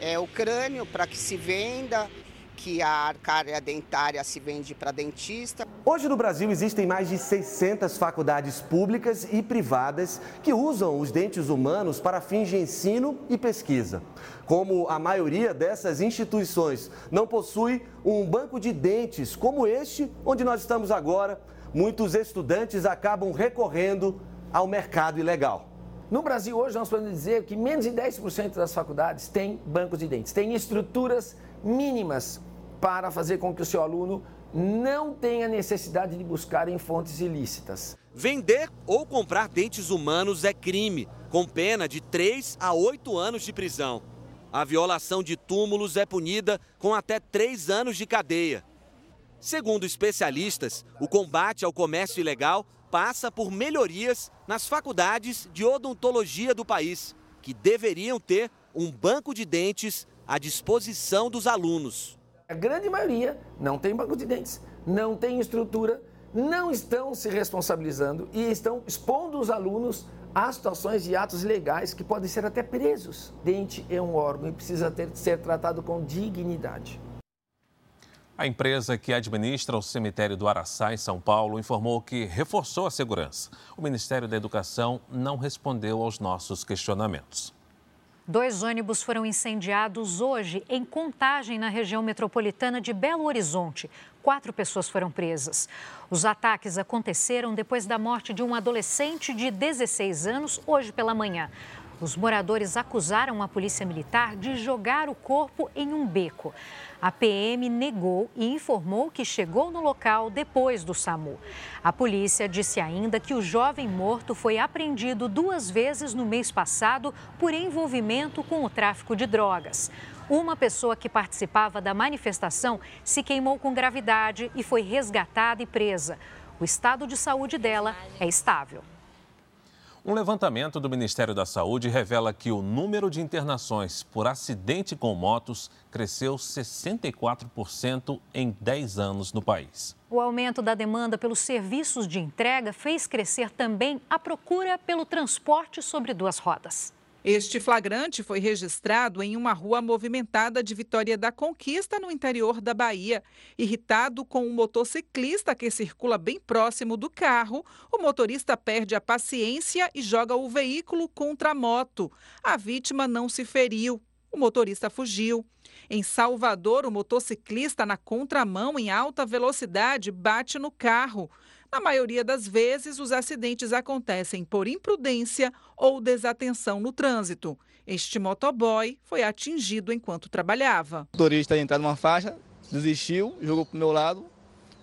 é, o crânio para que se venda, que a arcária dentária se vende para dentista. Hoje no Brasil existem mais de 600 faculdades públicas e privadas que usam os dentes humanos para fins de ensino e pesquisa. Como a maioria dessas instituições não possui um banco de dentes como este, onde nós estamos agora, muitos estudantes acabam recorrendo ao mercado ilegal. No Brasil, hoje, nós podemos dizer que menos de 10% das faculdades têm bancos de dentes, têm estruturas mínimas para fazer com que o seu aluno não tenha necessidade de buscar em fontes ilícitas. Vender ou comprar dentes humanos é crime, com pena de 3 a 8 anos de prisão. A violação de túmulos é punida com até 3 anos de cadeia. Segundo especialistas, o combate ao comércio ilegal passa por melhorias nas faculdades de odontologia do país, que deveriam ter um banco de dentes à disposição dos alunos. A grande maioria não tem banco de dentes, não tem estrutura, não estão se responsabilizando e estão expondo os alunos a situações de atos ilegais que podem ser até presos. Dente é um órgão e precisa ter, ser tratado com dignidade. A empresa que administra o cemitério do Araçá, em São Paulo, informou que reforçou a segurança. O Ministério da Educação não respondeu aos nossos questionamentos. Dois ônibus foram incendiados hoje em Contagem, na região metropolitana de Belo Horizonte. Quatro pessoas foram presas. Os ataques aconteceram depois da morte de um adolescente de 16 anos, hoje pela manhã. Os moradores acusaram a polícia militar de jogar o corpo em um beco. A PM negou e informou que chegou no local depois do SAMU. A polícia disse ainda que o jovem morto foi apreendido duas vezes no mês passado por envolvimento com o tráfico de drogas. Uma pessoa que participava da manifestação se queimou com gravidade e foi resgatada e presa. O estado de saúde dela é estável. Um levantamento do Ministério da Saúde revela que o número de internações por acidente com motos cresceu 64% em 10 anos no país. O aumento da demanda pelos serviços de entrega fez crescer também a procura pelo transporte sobre duas rodas. Este flagrante foi registrado em uma rua movimentada de Vitória da Conquista, no interior da Bahia. Irritado com um motociclista que circula bem próximo do carro, o motorista perde a paciência e joga o veículo contra a moto. A vítima não se feriu. O motorista fugiu. Em Salvador, o motociclista na contramão em alta velocidade bate no carro. Na maioria das vezes, os acidentes acontecem por imprudência ou desatenção no trânsito. Este motoboy foi atingido enquanto trabalhava. O motorista ia entrar numa faixa, desistiu, jogou para o meu lado.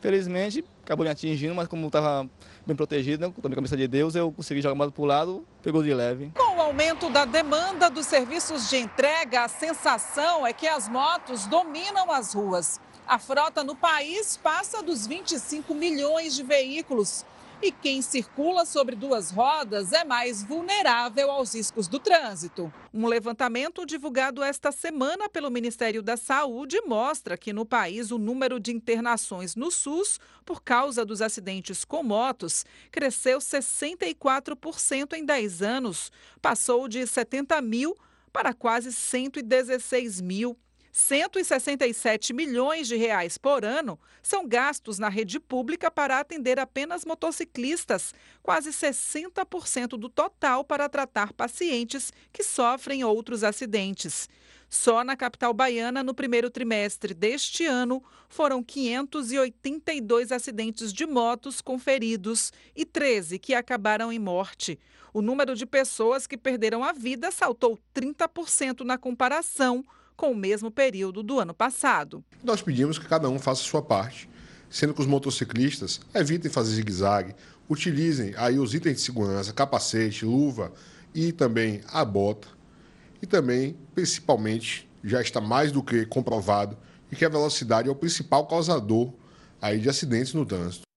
Felizmente, acabou me atingindo, mas como estava bem protegido, né, com a cabeça de Deus, eu consegui jogar mais para o lado, pegou de leve. Com o aumento da demanda dos serviços de entrega, a sensação é que as motos dominam as ruas. A frota no país passa dos 25 milhões de veículos. E quem circula sobre duas rodas é mais vulnerável aos riscos do trânsito. Um levantamento divulgado esta semana pelo Ministério da Saúde mostra que no país o número de internações no SUS por causa dos acidentes com motos cresceu 64% em 10 anos. Passou de 70 mil para quase 116 mil. 167 milhões de reais por ano são gastos na rede pública para atender apenas motociclistas, quase 60% do total para tratar pacientes que sofrem outros acidentes. Só na capital baiana, no primeiro trimestre deste ano, foram 582 acidentes de motos com feridos e 13 que acabaram em morte. O número de pessoas que perderam a vida saltou 30% na comparação com o mesmo período do ano passado. Nós pedimos que cada um faça a sua parte, sendo que os motociclistas evitem fazer zigue-zague, utilizem aí os itens de segurança, capacete, luva e também a bota. E também, principalmente, já está mais do que comprovado que a velocidade é o principal causador aí de acidentes no trânsito.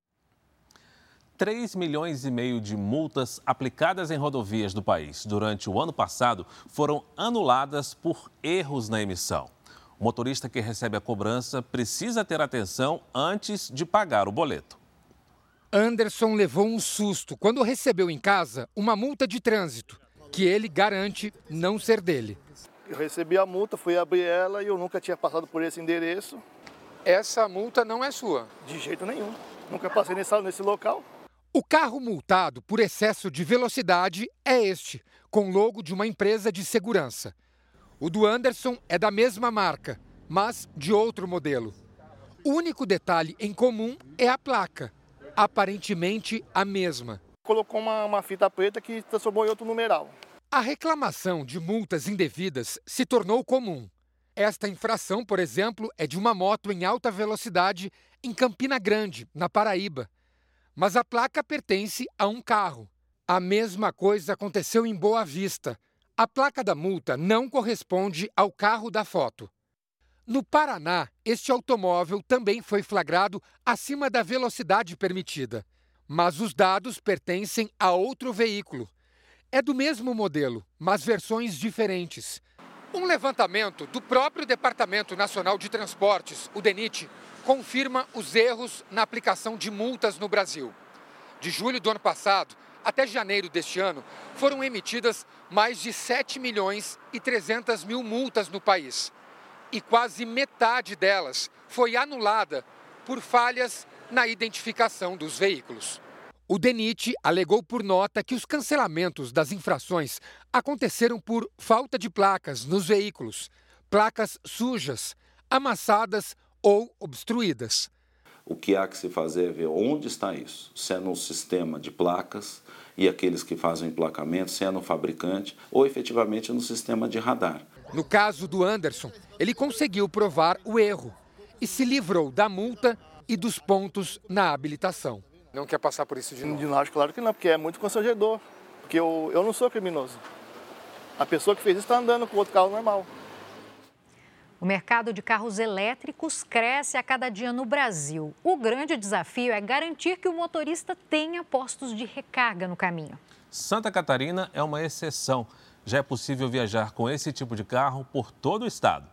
3 milhões e meio de multas aplicadas em rodovias do país durante o ano passado foram anuladas por erros na emissão. O motorista que recebe a cobrança precisa ter atenção antes de pagar o boleto. Anderson levou um susto quando recebeu em casa uma multa de trânsito, que ele garante não ser dele. Eu recebi a multa, fui abrir ela e eu nunca tinha passado por esse endereço. essa multa não é sua. De jeito nenhum. Nunca passei nesse, nesse local. O carro multado por excesso de velocidade é este, com logo de uma empresa de segurança. O do Anderson é da mesma marca, mas de outro modelo. O único detalhe em comum é a placa, aparentemente a mesma. Colocou uma, uma fita preta que transformou em outro numeral. A reclamação de multas indevidas se tornou comum. Esta infração, por exemplo, é de uma moto em alta velocidade em Campina Grande, na Paraíba mas a placa pertence a um carro. A mesma coisa aconteceu em Boa Vista. A placa da multa não corresponde ao carro da foto. No Paraná, este automóvel também foi flagrado acima da velocidade permitida, mas os dados pertencem a outro veículo. É do mesmo modelo, mas versões diferentes. Um levantamento do próprio Departamento Nacional de Transportes, o DENIT, confirma os erros na aplicação de multas no Brasil. De julho do ano passado até janeiro deste ano, foram emitidas mais de 7 milhões e 300 mil multas no país. E quase metade delas foi anulada por falhas na identificação dos veículos. O DENIT alegou por nota que os cancelamentos das infrações aconteceram por falta de placas nos veículos, placas sujas, amassadas ou obstruídas. O que há que se fazer é ver onde está isso. Se é no sistema de placas e aqueles que fazem o emplacamento, se é no fabricante ou efetivamente no sistema de radar. No caso do Anderson, ele conseguiu provar o erro e se livrou da multa e dos pontos na habilitação. Não quer passar por isso de novo? De novo, claro que não, porque é muito constrangedor. Porque eu, eu não sou criminoso. A pessoa que fez isso está andando com outro carro normal. O mercado de carros elétricos cresce a cada dia no Brasil. O grande desafio é garantir que o motorista tenha postos de recarga no caminho. Santa Catarina é uma exceção. Já é possível viajar com esse tipo de carro por todo o estado.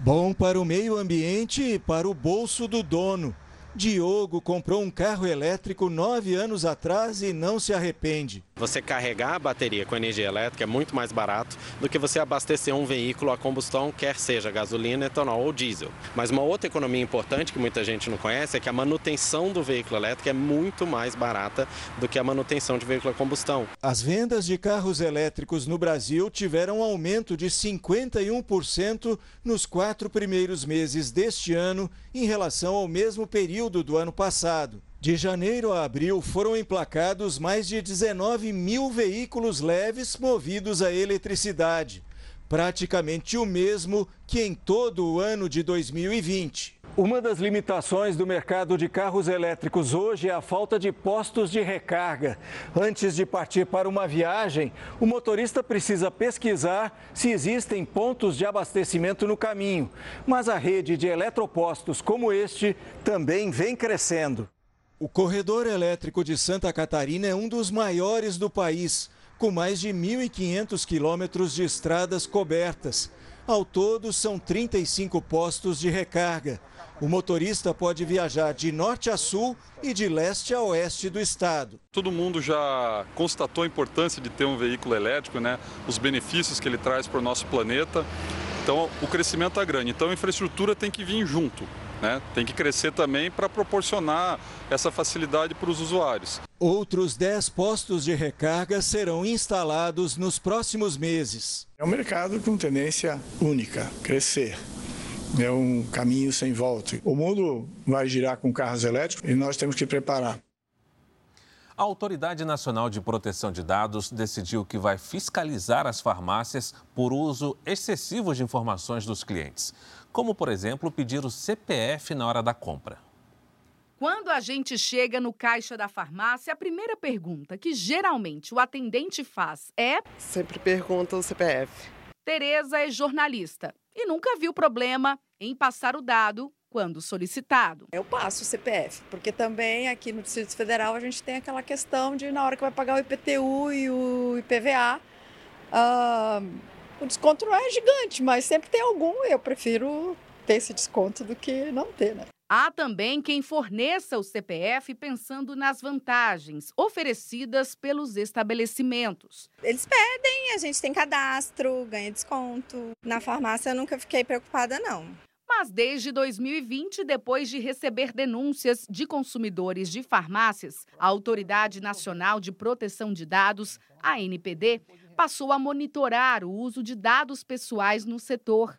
Bom para o meio ambiente e para o bolso do dono. Diogo comprou um carro elétrico nove anos atrás e não se arrepende. Você carregar a bateria com energia elétrica é muito mais barato do que você abastecer um veículo a combustão, quer seja gasolina, etanol ou diesel. Mas uma outra economia importante que muita gente não conhece é que a manutenção do veículo elétrico é muito mais barata do que a manutenção de veículo a combustão. As vendas de carros elétricos no Brasil tiveram um aumento de 51% nos quatro primeiros meses deste ano em relação ao mesmo período do ano passado. De janeiro a abril foram emplacados mais de 19 mil veículos leves movidos a eletricidade, praticamente o mesmo que em todo o ano de 2020. Uma das limitações do mercado de carros elétricos hoje é a falta de postos de recarga. Antes de partir para uma viagem, o motorista precisa pesquisar se existem pontos de abastecimento no caminho. Mas a rede de eletropostos como este também vem crescendo. O corredor elétrico de Santa Catarina é um dos maiores do país, com mais de 1.500 quilômetros de estradas cobertas. Ao todo, são 35 postos de recarga. O motorista pode viajar de norte a sul e de leste a oeste do estado. Todo mundo já constatou a importância de ter um veículo elétrico, né? os benefícios que ele traz para o nosso planeta. Então, o crescimento é grande. Então, a infraestrutura tem que vir junto. Né? Tem que crescer também para proporcionar essa facilidade para os usuários. Outros 10 postos de recarga serão instalados nos próximos meses. É um mercado com tendência única, crescer. É um caminho sem volta. O mundo vai girar com carros elétricos e nós temos que preparar. A Autoridade Nacional de Proteção de Dados decidiu que vai fiscalizar as farmácias por uso excessivo de informações dos clientes como, por exemplo, pedir o CPF na hora da compra. Quando a gente chega no caixa da farmácia, a primeira pergunta que geralmente o atendente faz é: Sempre pergunta o CPF. Tereza é jornalista e nunca viu problema em passar o dado quando solicitado. Eu passo o CPF, porque também aqui no Distrito Federal a gente tem aquela questão de na hora que vai pagar o IPTU e o IPVA. Uh, o desconto não é gigante, mas sempre tem algum. Eu prefiro ter esse desconto do que não ter, né? Há também quem forneça o CPF pensando nas vantagens oferecidas pelos estabelecimentos. Eles pedem, a gente tem cadastro, ganha desconto. Na farmácia eu nunca fiquei preocupada, não. Mas desde 2020, depois de receber denúncias de consumidores de farmácias, a Autoridade Nacional de Proteção de Dados, a NPD, passou a monitorar o uso de dados pessoais no setor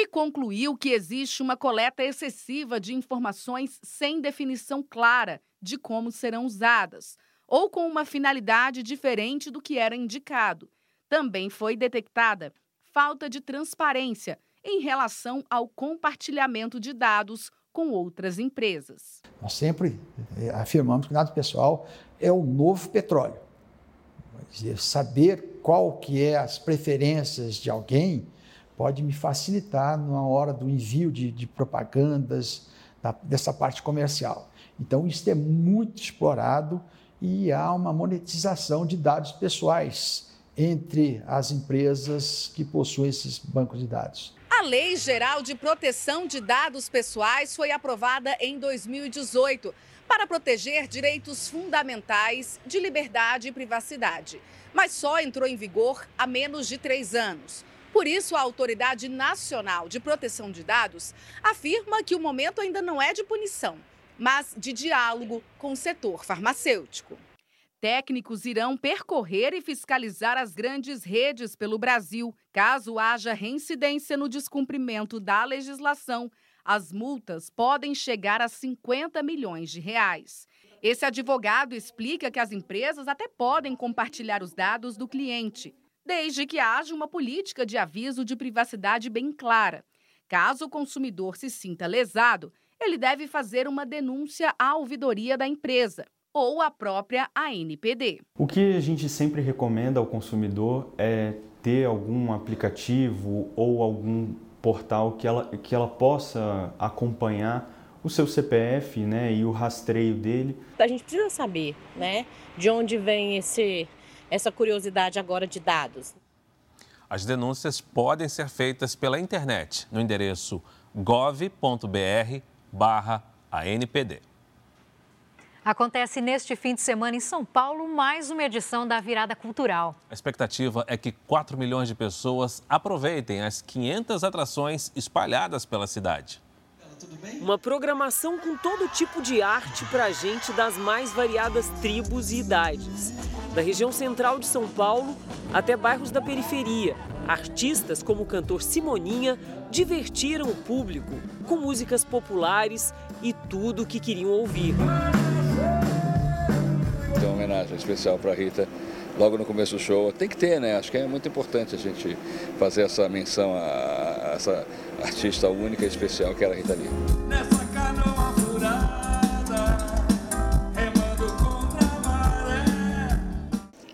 e concluiu que existe uma coleta excessiva de informações sem definição clara de como serão usadas, ou com uma finalidade diferente do que era indicado. Também foi detectada falta de transparência em relação ao compartilhamento de dados com outras empresas. Nós sempre eh, afirmamos que o dado pessoal é o novo petróleo. Saber qual que é as preferências de alguém pode me facilitar na hora do envio de, de propagandas, da, dessa parte comercial. Então, isso é muito explorado e há uma monetização de dados pessoais entre as empresas que possuem esses bancos de dados. A Lei Geral de Proteção de Dados Pessoais foi aprovada em 2018 para proteger direitos fundamentais de liberdade e privacidade, mas só entrou em vigor há menos de três anos. Por isso, a Autoridade Nacional de Proteção de Dados afirma que o momento ainda não é de punição, mas de diálogo com o setor farmacêutico. Técnicos irão percorrer e fiscalizar as grandes redes pelo Brasil. Caso haja reincidência no descumprimento da legislação, as multas podem chegar a 50 milhões de reais. Esse advogado explica que as empresas até podem compartilhar os dados do cliente, desde que haja uma política de aviso de privacidade bem clara. Caso o consumidor se sinta lesado, ele deve fazer uma denúncia à ouvidoria da empresa ou à própria ANPD. O que a gente sempre recomenda ao consumidor é ter algum aplicativo ou algum portal que ela, que ela possa acompanhar o seu CPF né, e o rastreio dele. A gente precisa saber né, de onde vem esse, essa curiosidade agora de dados. As denúncias podem ser feitas pela internet no endereço gov.br barra ANPD. Acontece neste fim de semana em São Paulo mais uma edição da Virada Cultural. A expectativa é que 4 milhões de pessoas aproveitem as 500 atrações espalhadas pela cidade. Uma programação com todo tipo de arte para gente das mais variadas tribos e idades. Da região central de São Paulo até bairros da periferia. Artistas como o cantor Simoninha divertiram o público com músicas populares e tudo o que queriam ouvir. Tem uma homenagem especial para a Rita logo no começo do show. Tem que ter, né? Acho que é muito importante a gente fazer essa menção a essa artista única e especial que era a Rita Lee. Nessa canoa furada, remando contra a maré.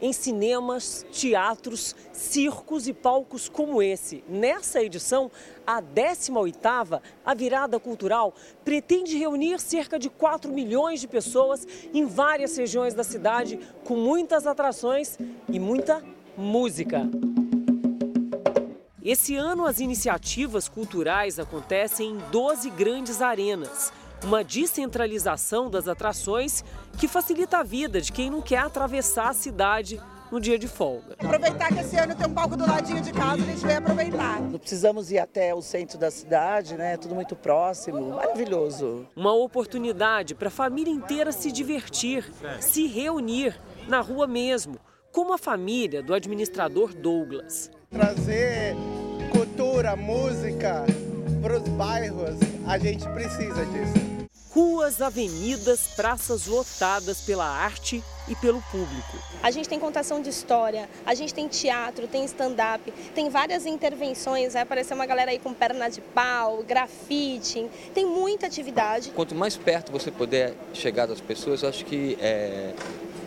Em cinemas, teatros, circos e palcos como esse. Nessa edição, a 18ª, a Virada Cultural pretende reunir cerca de 4 milhões de pessoas em várias regiões da cidade, com muitas atrações e muita música. Esse ano, as iniciativas culturais acontecem em 12 grandes arenas. Uma descentralização das atrações que facilita a vida de quem não quer atravessar a cidade no dia de folga. Aproveitar que esse ano tem um palco do ladinho de casa, a gente vai aproveitar. Não precisamos ir até o centro da cidade, né? Tudo muito próximo, maravilhoso. Uma oportunidade para a família inteira se divertir, se reunir na rua mesmo, como a família do administrador Douglas. Trazer cultura, música para os bairros, a gente precisa disso. Ruas, avenidas, praças lotadas pela arte e pelo público. A gente tem contação de história, a gente tem teatro, tem stand-up, tem várias intervenções, vai aparecer uma galera aí com perna de pau, grafite, tem muita atividade. Quanto mais perto você puder chegar das pessoas, acho que é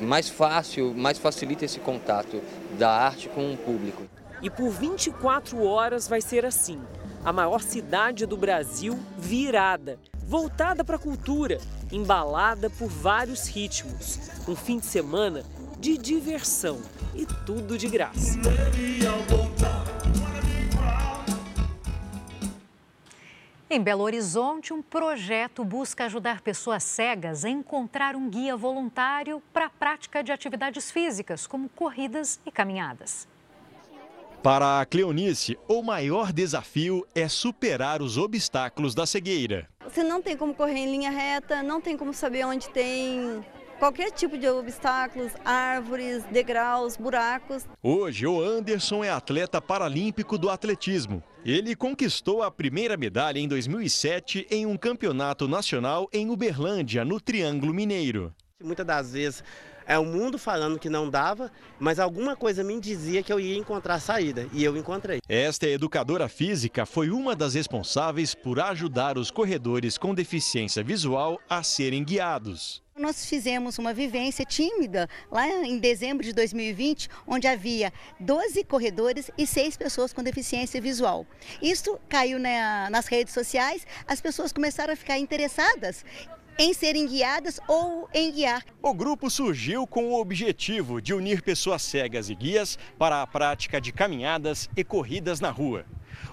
mais fácil, mais facilita esse contato da arte com o público. E por 24 horas vai ser assim. A maior cidade do Brasil virada voltada para a cultura, embalada por vários ritmos. Um fim de semana de diversão e tudo de graça. Em Belo Horizonte, um projeto busca ajudar pessoas cegas a encontrar um guia voluntário para a prática de atividades físicas, como corridas e caminhadas. Para a Cleonice, o maior desafio é superar os obstáculos da cegueira. Você não tem como correr em linha reta, não tem como saber onde tem qualquer tipo de obstáculos, árvores, degraus, buracos. Hoje, o Anderson é atleta paralímpico do atletismo. Ele conquistou a primeira medalha em 2007 em um campeonato nacional em Uberlândia, no Triângulo Mineiro. Muitas das vezes é o mundo falando que não dava, mas alguma coisa me dizia que eu ia encontrar saída e eu encontrei. Esta educadora física foi uma das responsáveis por ajudar os corredores com deficiência visual a serem guiados. Nós fizemos uma vivência tímida lá em dezembro de 2020, onde havia 12 corredores e 6 pessoas com deficiência visual. Isso caiu na, nas redes sociais, as pessoas começaram a ficar interessadas em serem guiadas ou em guiar. O grupo surgiu com o objetivo de unir pessoas cegas e guias para a prática de caminhadas e corridas na rua.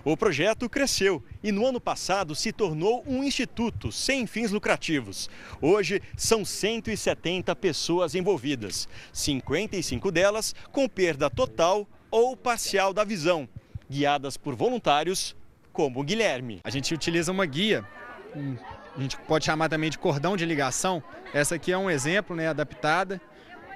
O projeto cresceu e no ano passado se tornou um instituto sem fins lucrativos. Hoje são 170 pessoas envolvidas, 55 delas com perda total ou parcial da visão, guiadas por voluntários como o Guilherme. A gente utiliza uma guia a gente pode chamar também de cordão de ligação. Essa aqui é um exemplo né, adaptada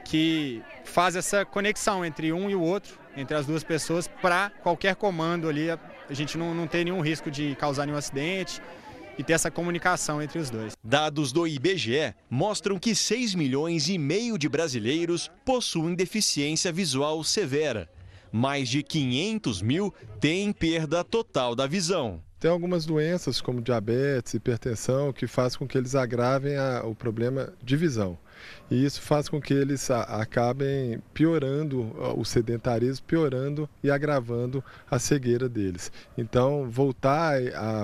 que faz essa conexão entre um e o outro, entre as duas pessoas, para qualquer comando ali, a gente não, não ter nenhum risco de causar nenhum acidente e ter essa comunicação entre os dois. Dados do IBGE mostram que 6 milhões e meio de brasileiros possuem deficiência visual severa. Mais de 500 mil têm perda total da visão. Tem algumas doenças, como diabetes, hipertensão, que faz com que eles agravem a, o problema de visão. E isso faz com que eles a, acabem piorando o sedentarismo, piorando e agravando a cegueira deles. Então, voltar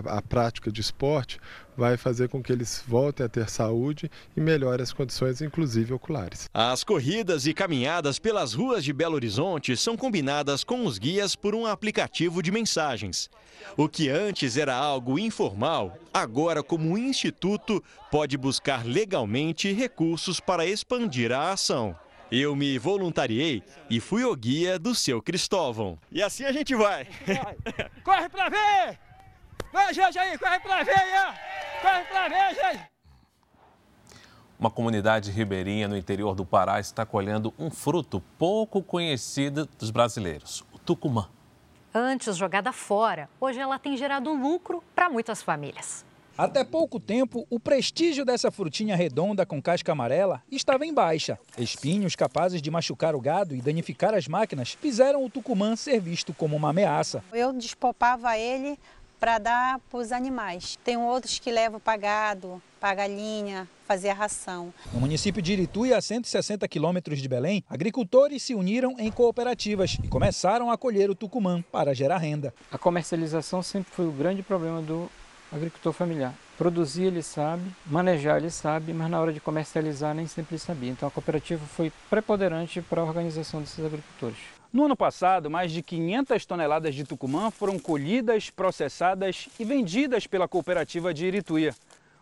à prática de esporte vai fazer com que eles voltem a ter saúde e melhore as condições, inclusive oculares. As corridas e caminhadas pelas ruas de Belo Horizonte são combinadas com os guias por um aplicativo de mensagens. O que antes era algo informal, agora, como instituto, pode buscar legalmente recursos para expandir a ação. Eu me voluntariei e fui o guia do seu Cristóvão. E assim a gente vai. Corre pra ver! Vai, gente aí, corre pra ver! Corre pra ver, gente! Uma comunidade ribeirinha no interior do Pará está colhendo um fruto pouco conhecido dos brasileiros, o tucumã. Antes jogada fora, hoje ela tem gerado lucro para muitas famílias. Até pouco tempo, o prestígio dessa frutinha redonda com casca amarela estava em baixa. Espinhos capazes de machucar o gado e danificar as máquinas fizeram o tucumã ser visto como uma ameaça. Eu despopava ele para dar para os animais. Tem outros que levam para gado, para galinha, fazer a ração. No município de Irituí, a 160 quilômetros de Belém, agricultores se uniram em cooperativas e começaram a colher o tucumã para gerar renda. A comercialização sempre foi o grande problema do agricultor familiar. Produzir ele sabe, manejar ele sabe, mas na hora de comercializar nem sempre ele sabia. Então a cooperativa foi preponderante para a organização desses agricultores. No ano passado, mais de 500 toneladas de tucumã foram colhidas, processadas e vendidas pela cooperativa de Irituia,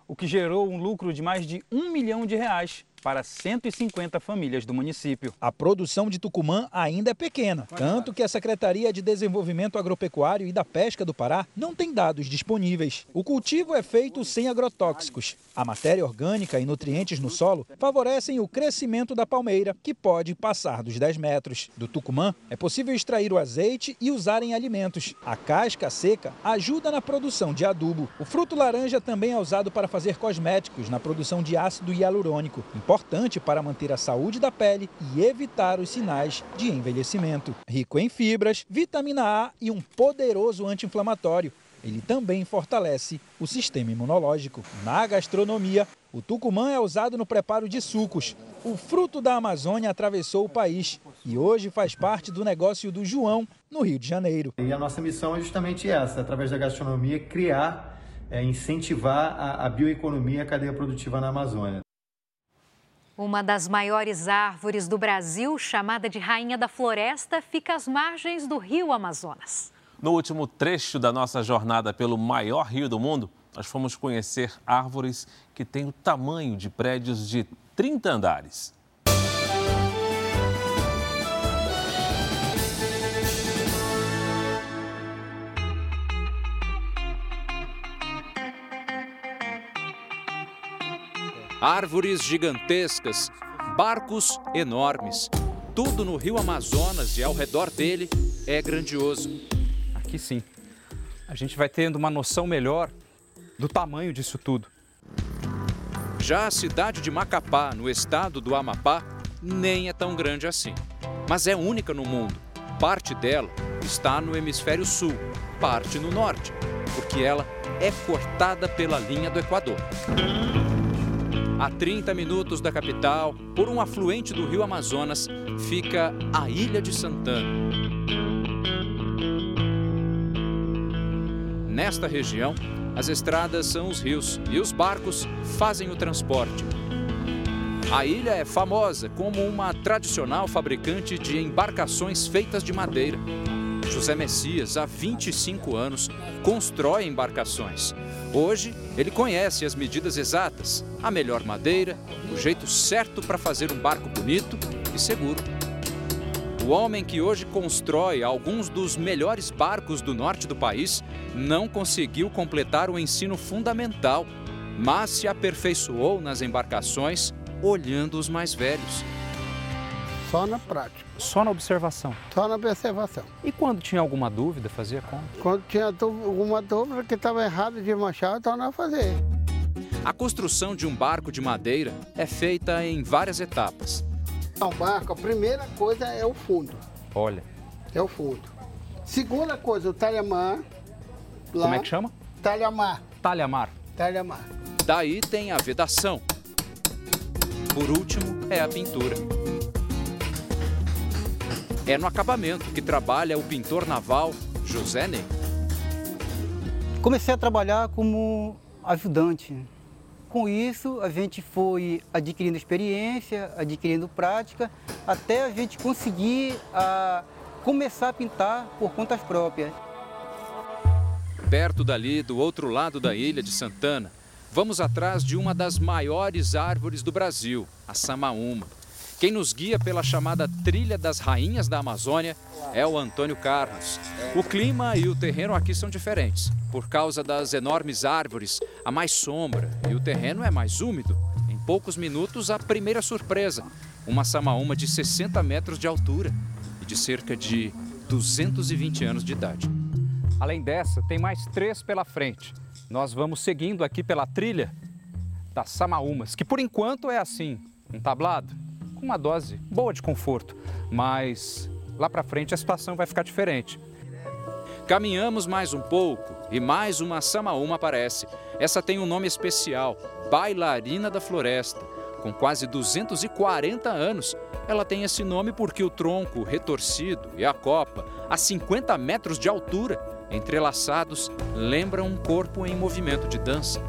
o que gerou um lucro de mais de um milhão de reais para 150 famílias do município. A produção de Tucumã ainda é pequena, tanto que a Secretaria de Desenvolvimento Agropecuário e da Pesca do Pará não tem dados disponíveis. O cultivo é feito sem agrotóxicos. A matéria orgânica e nutrientes no solo favorecem o crescimento da palmeira, que pode passar dos 10 metros. Do Tucumã é possível extrair o azeite e usar em alimentos. A casca seca ajuda na produção de adubo. O fruto laranja também é usado para fazer cosméticos na produção de ácido hialurônico importante para manter a saúde da pele e evitar os sinais de envelhecimento. Rico em fibras, vitamina A e um poderoso anti-inflamatório. Ele também fortalece o sistema imunológico. Na gastronomia, o tucumã é usado no preparo de sucos. O fruto da Amazônia atravessou o país e hoje faz parte do negócio do João, no Rio de Janeiro. E a nossa missão é justamente essa, através da gastronomia, criar, é, incentivar a, a bioeconomia a cadeia produtiva na Amazônia. Uma das maiores árvores do Brasil, chamada de Rainha da Floresta, fica às margens do rio Amazonas. No último trecho da nossa jornada pelo maior rio do mundo, nós fomos conhecer árvores que têm o tamanho de prédios de 30 andares. Árvores gigantescas, barcos enormes. Tudo no rio Amazonas e ao redor dele é grandioso. Aqui sim, a gente vai tendo uma noção melhor do tamanho disso tudo. Já a cidade de Macapá, no estado do Amapá, nem é tão grande assim. Mas é única no mundo. Parte dela está no hemisfério sul, parte no norte, porque ela é cortada pela linha do Equador. A 30 minutos da capital, por um afluente do rio Amazonas, fica a Ilha de Santana. Nesta região, as estradas são os rios e os barcos fazem o transporte. A ilha é famosa como uma tradicional fabricante de embarcações feitas de madeira. José Messias, há 25 anos, constrói embarcações. Hoje, ele conhece as medidas exatas, a melhor madeira, o jeito certo para fazer um barco bonito e seguro. O homem que hoje constrói alguns dos melhores barcos do norte do país não conseguiu completar o ensino fundamental, mas se aperfeiçoou nas embarcações olhando os mais velhos. Só na prática. Só na observação. Só na observação. E quando tinha alguma dúvida, fazia como? Quando tinha alguma dúvida que estava errado de manchar, então não fazer. A construção de um barco de madeira é feita em várias etapas. O barco, a primeira coisa é o fundo. Olha. É o fundo. Segunda coisa, o talhamar. Lá, Como é que chama? Talhamar. Talhamar. Talhamar. Daí tem a vedação. Por último, é a pintura. É no acabamento que trabalha o pintor naval José Ney. Comecei a trabalhar como ajudante. Com isso, a gente foi adquirindo experiência, adquirindo prática, até a gente conseguir a, começar a pintar por contas próprias. Perto dali, do outro lado da ilha de Santana, vamos atrás de uma das maiores árvores do Brasil, a Samaúma. Quem nos guia pela chamada Trilha das Rainhas da Amazônia é o Antônio Carlos. O clima e o terreno aqui são diferentes. Por causa das enormes árvores, há mais sombra e o terreno é mais úmido. Em poucos minutos, a primeira surpresa: uma samaúma de 60 metros de altura e de cerca de 220 anos de idade. Além dessa, tem mais três pela frente. Nós vamos seguindo aqui pela trilha das Samaúmas, que por enquanto é assim, um tablado, uma dose boa de conforto, mas lá para frente a situação vai ficar diferente. Caminhamos mais um pouco e mais uma Samaúma aparece. Essa tem um nome especial, Bailarina da Floresta. Com quase 240 anos, ela tem esse nome porque o tronco retorcido e a copa, a 50 metros de altura, entrelaçados, lembram um corpo em movimento de dança.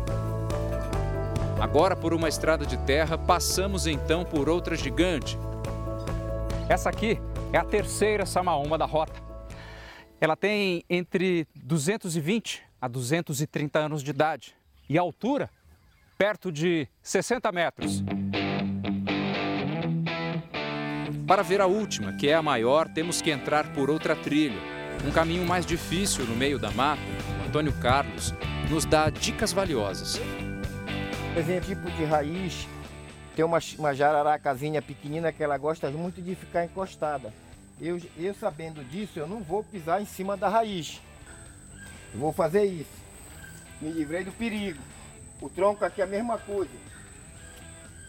Agora, por uma estrada de terra, passamos então por outra gigante. Essa aqui é a terceira Samaúma da rota. Ela tem entre 220 a 230 anos de idade e a altura perto de 60 metros. Para ver a última, que é a maior, temos que entrar por outra trilha. Um caminho mais difícil no meio da mata. Antônio Carlos nos dá dicas valiosas. Esse tipo de raiz tem uma, uma jararacazinha pequenina que ela gosta muito de ficar encostada. Eu, eu sabendo disso, eu não vou pisar em cima da raiz. Eu vou fazer isso. Me livrei do perigo. O tronco aqui é a mesma coisa.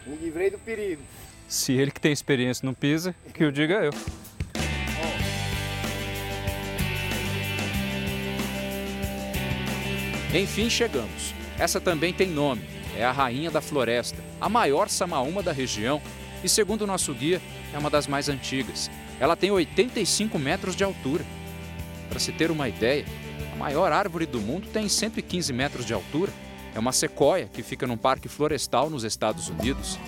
Me livrei do perigo. Se ele que tem experiência não pisa, que eu diga eu. Enfim, chegamos. Essa também tem nome. É a Rainha da Floresta, a maior samaúma da região e, segundo o nosso guia, é uma das mais antigas. Ela tem 85 metros de altura. Para se ter uma ideia, a maior árvore do mundo tem 115 metros de altura. É uma sequoia que fica num parque florestal nos Estados Unidos.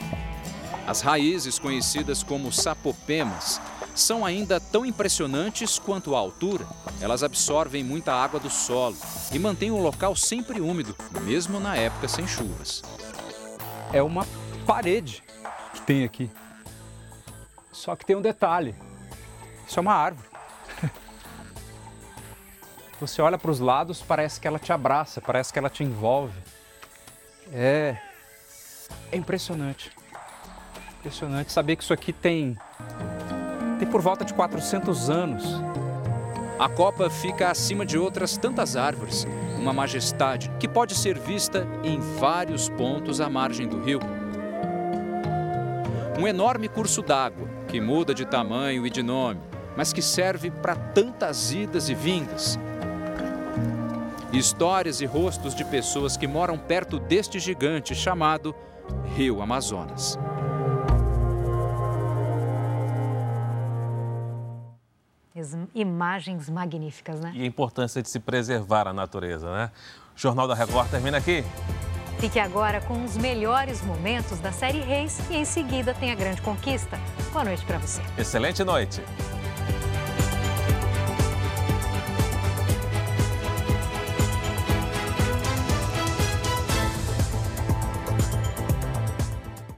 As raízes, conhecidas como sapopemas, são ainda tão impressionantes quanto a altura. Elas absorvem muita água do solo e mantêm o local sempre úmido, mesmo na época sem chuvas. É uma parede que tem aqui. Só que tem um detalhe: isso é uma árvore. Você olha para os lados, parece que ela te abraça, parece que ela te envolve. É, É impressionante. Impressionante saber que isso aqui tem, tem por volta de 400 anos. A copa fica acima de outras tantas árvores, uma majestade que pode ser vista em vários pontos à margem do rio. Um enorme curso d'água que muda de tamanho e de nome, mas que serve para tantas idas e vindas. Histórias e rostos de pessoas que moram perto deste gigante chamado Rio Amazonas. Imagens magníficas, né? E a importância de se preservar a natureza, né? O Jornal da Record termina aqui. Fique agora com os melhores momentos da série Reis e em seguida tem a grande conquista. Boa noite para você. Excelente noite.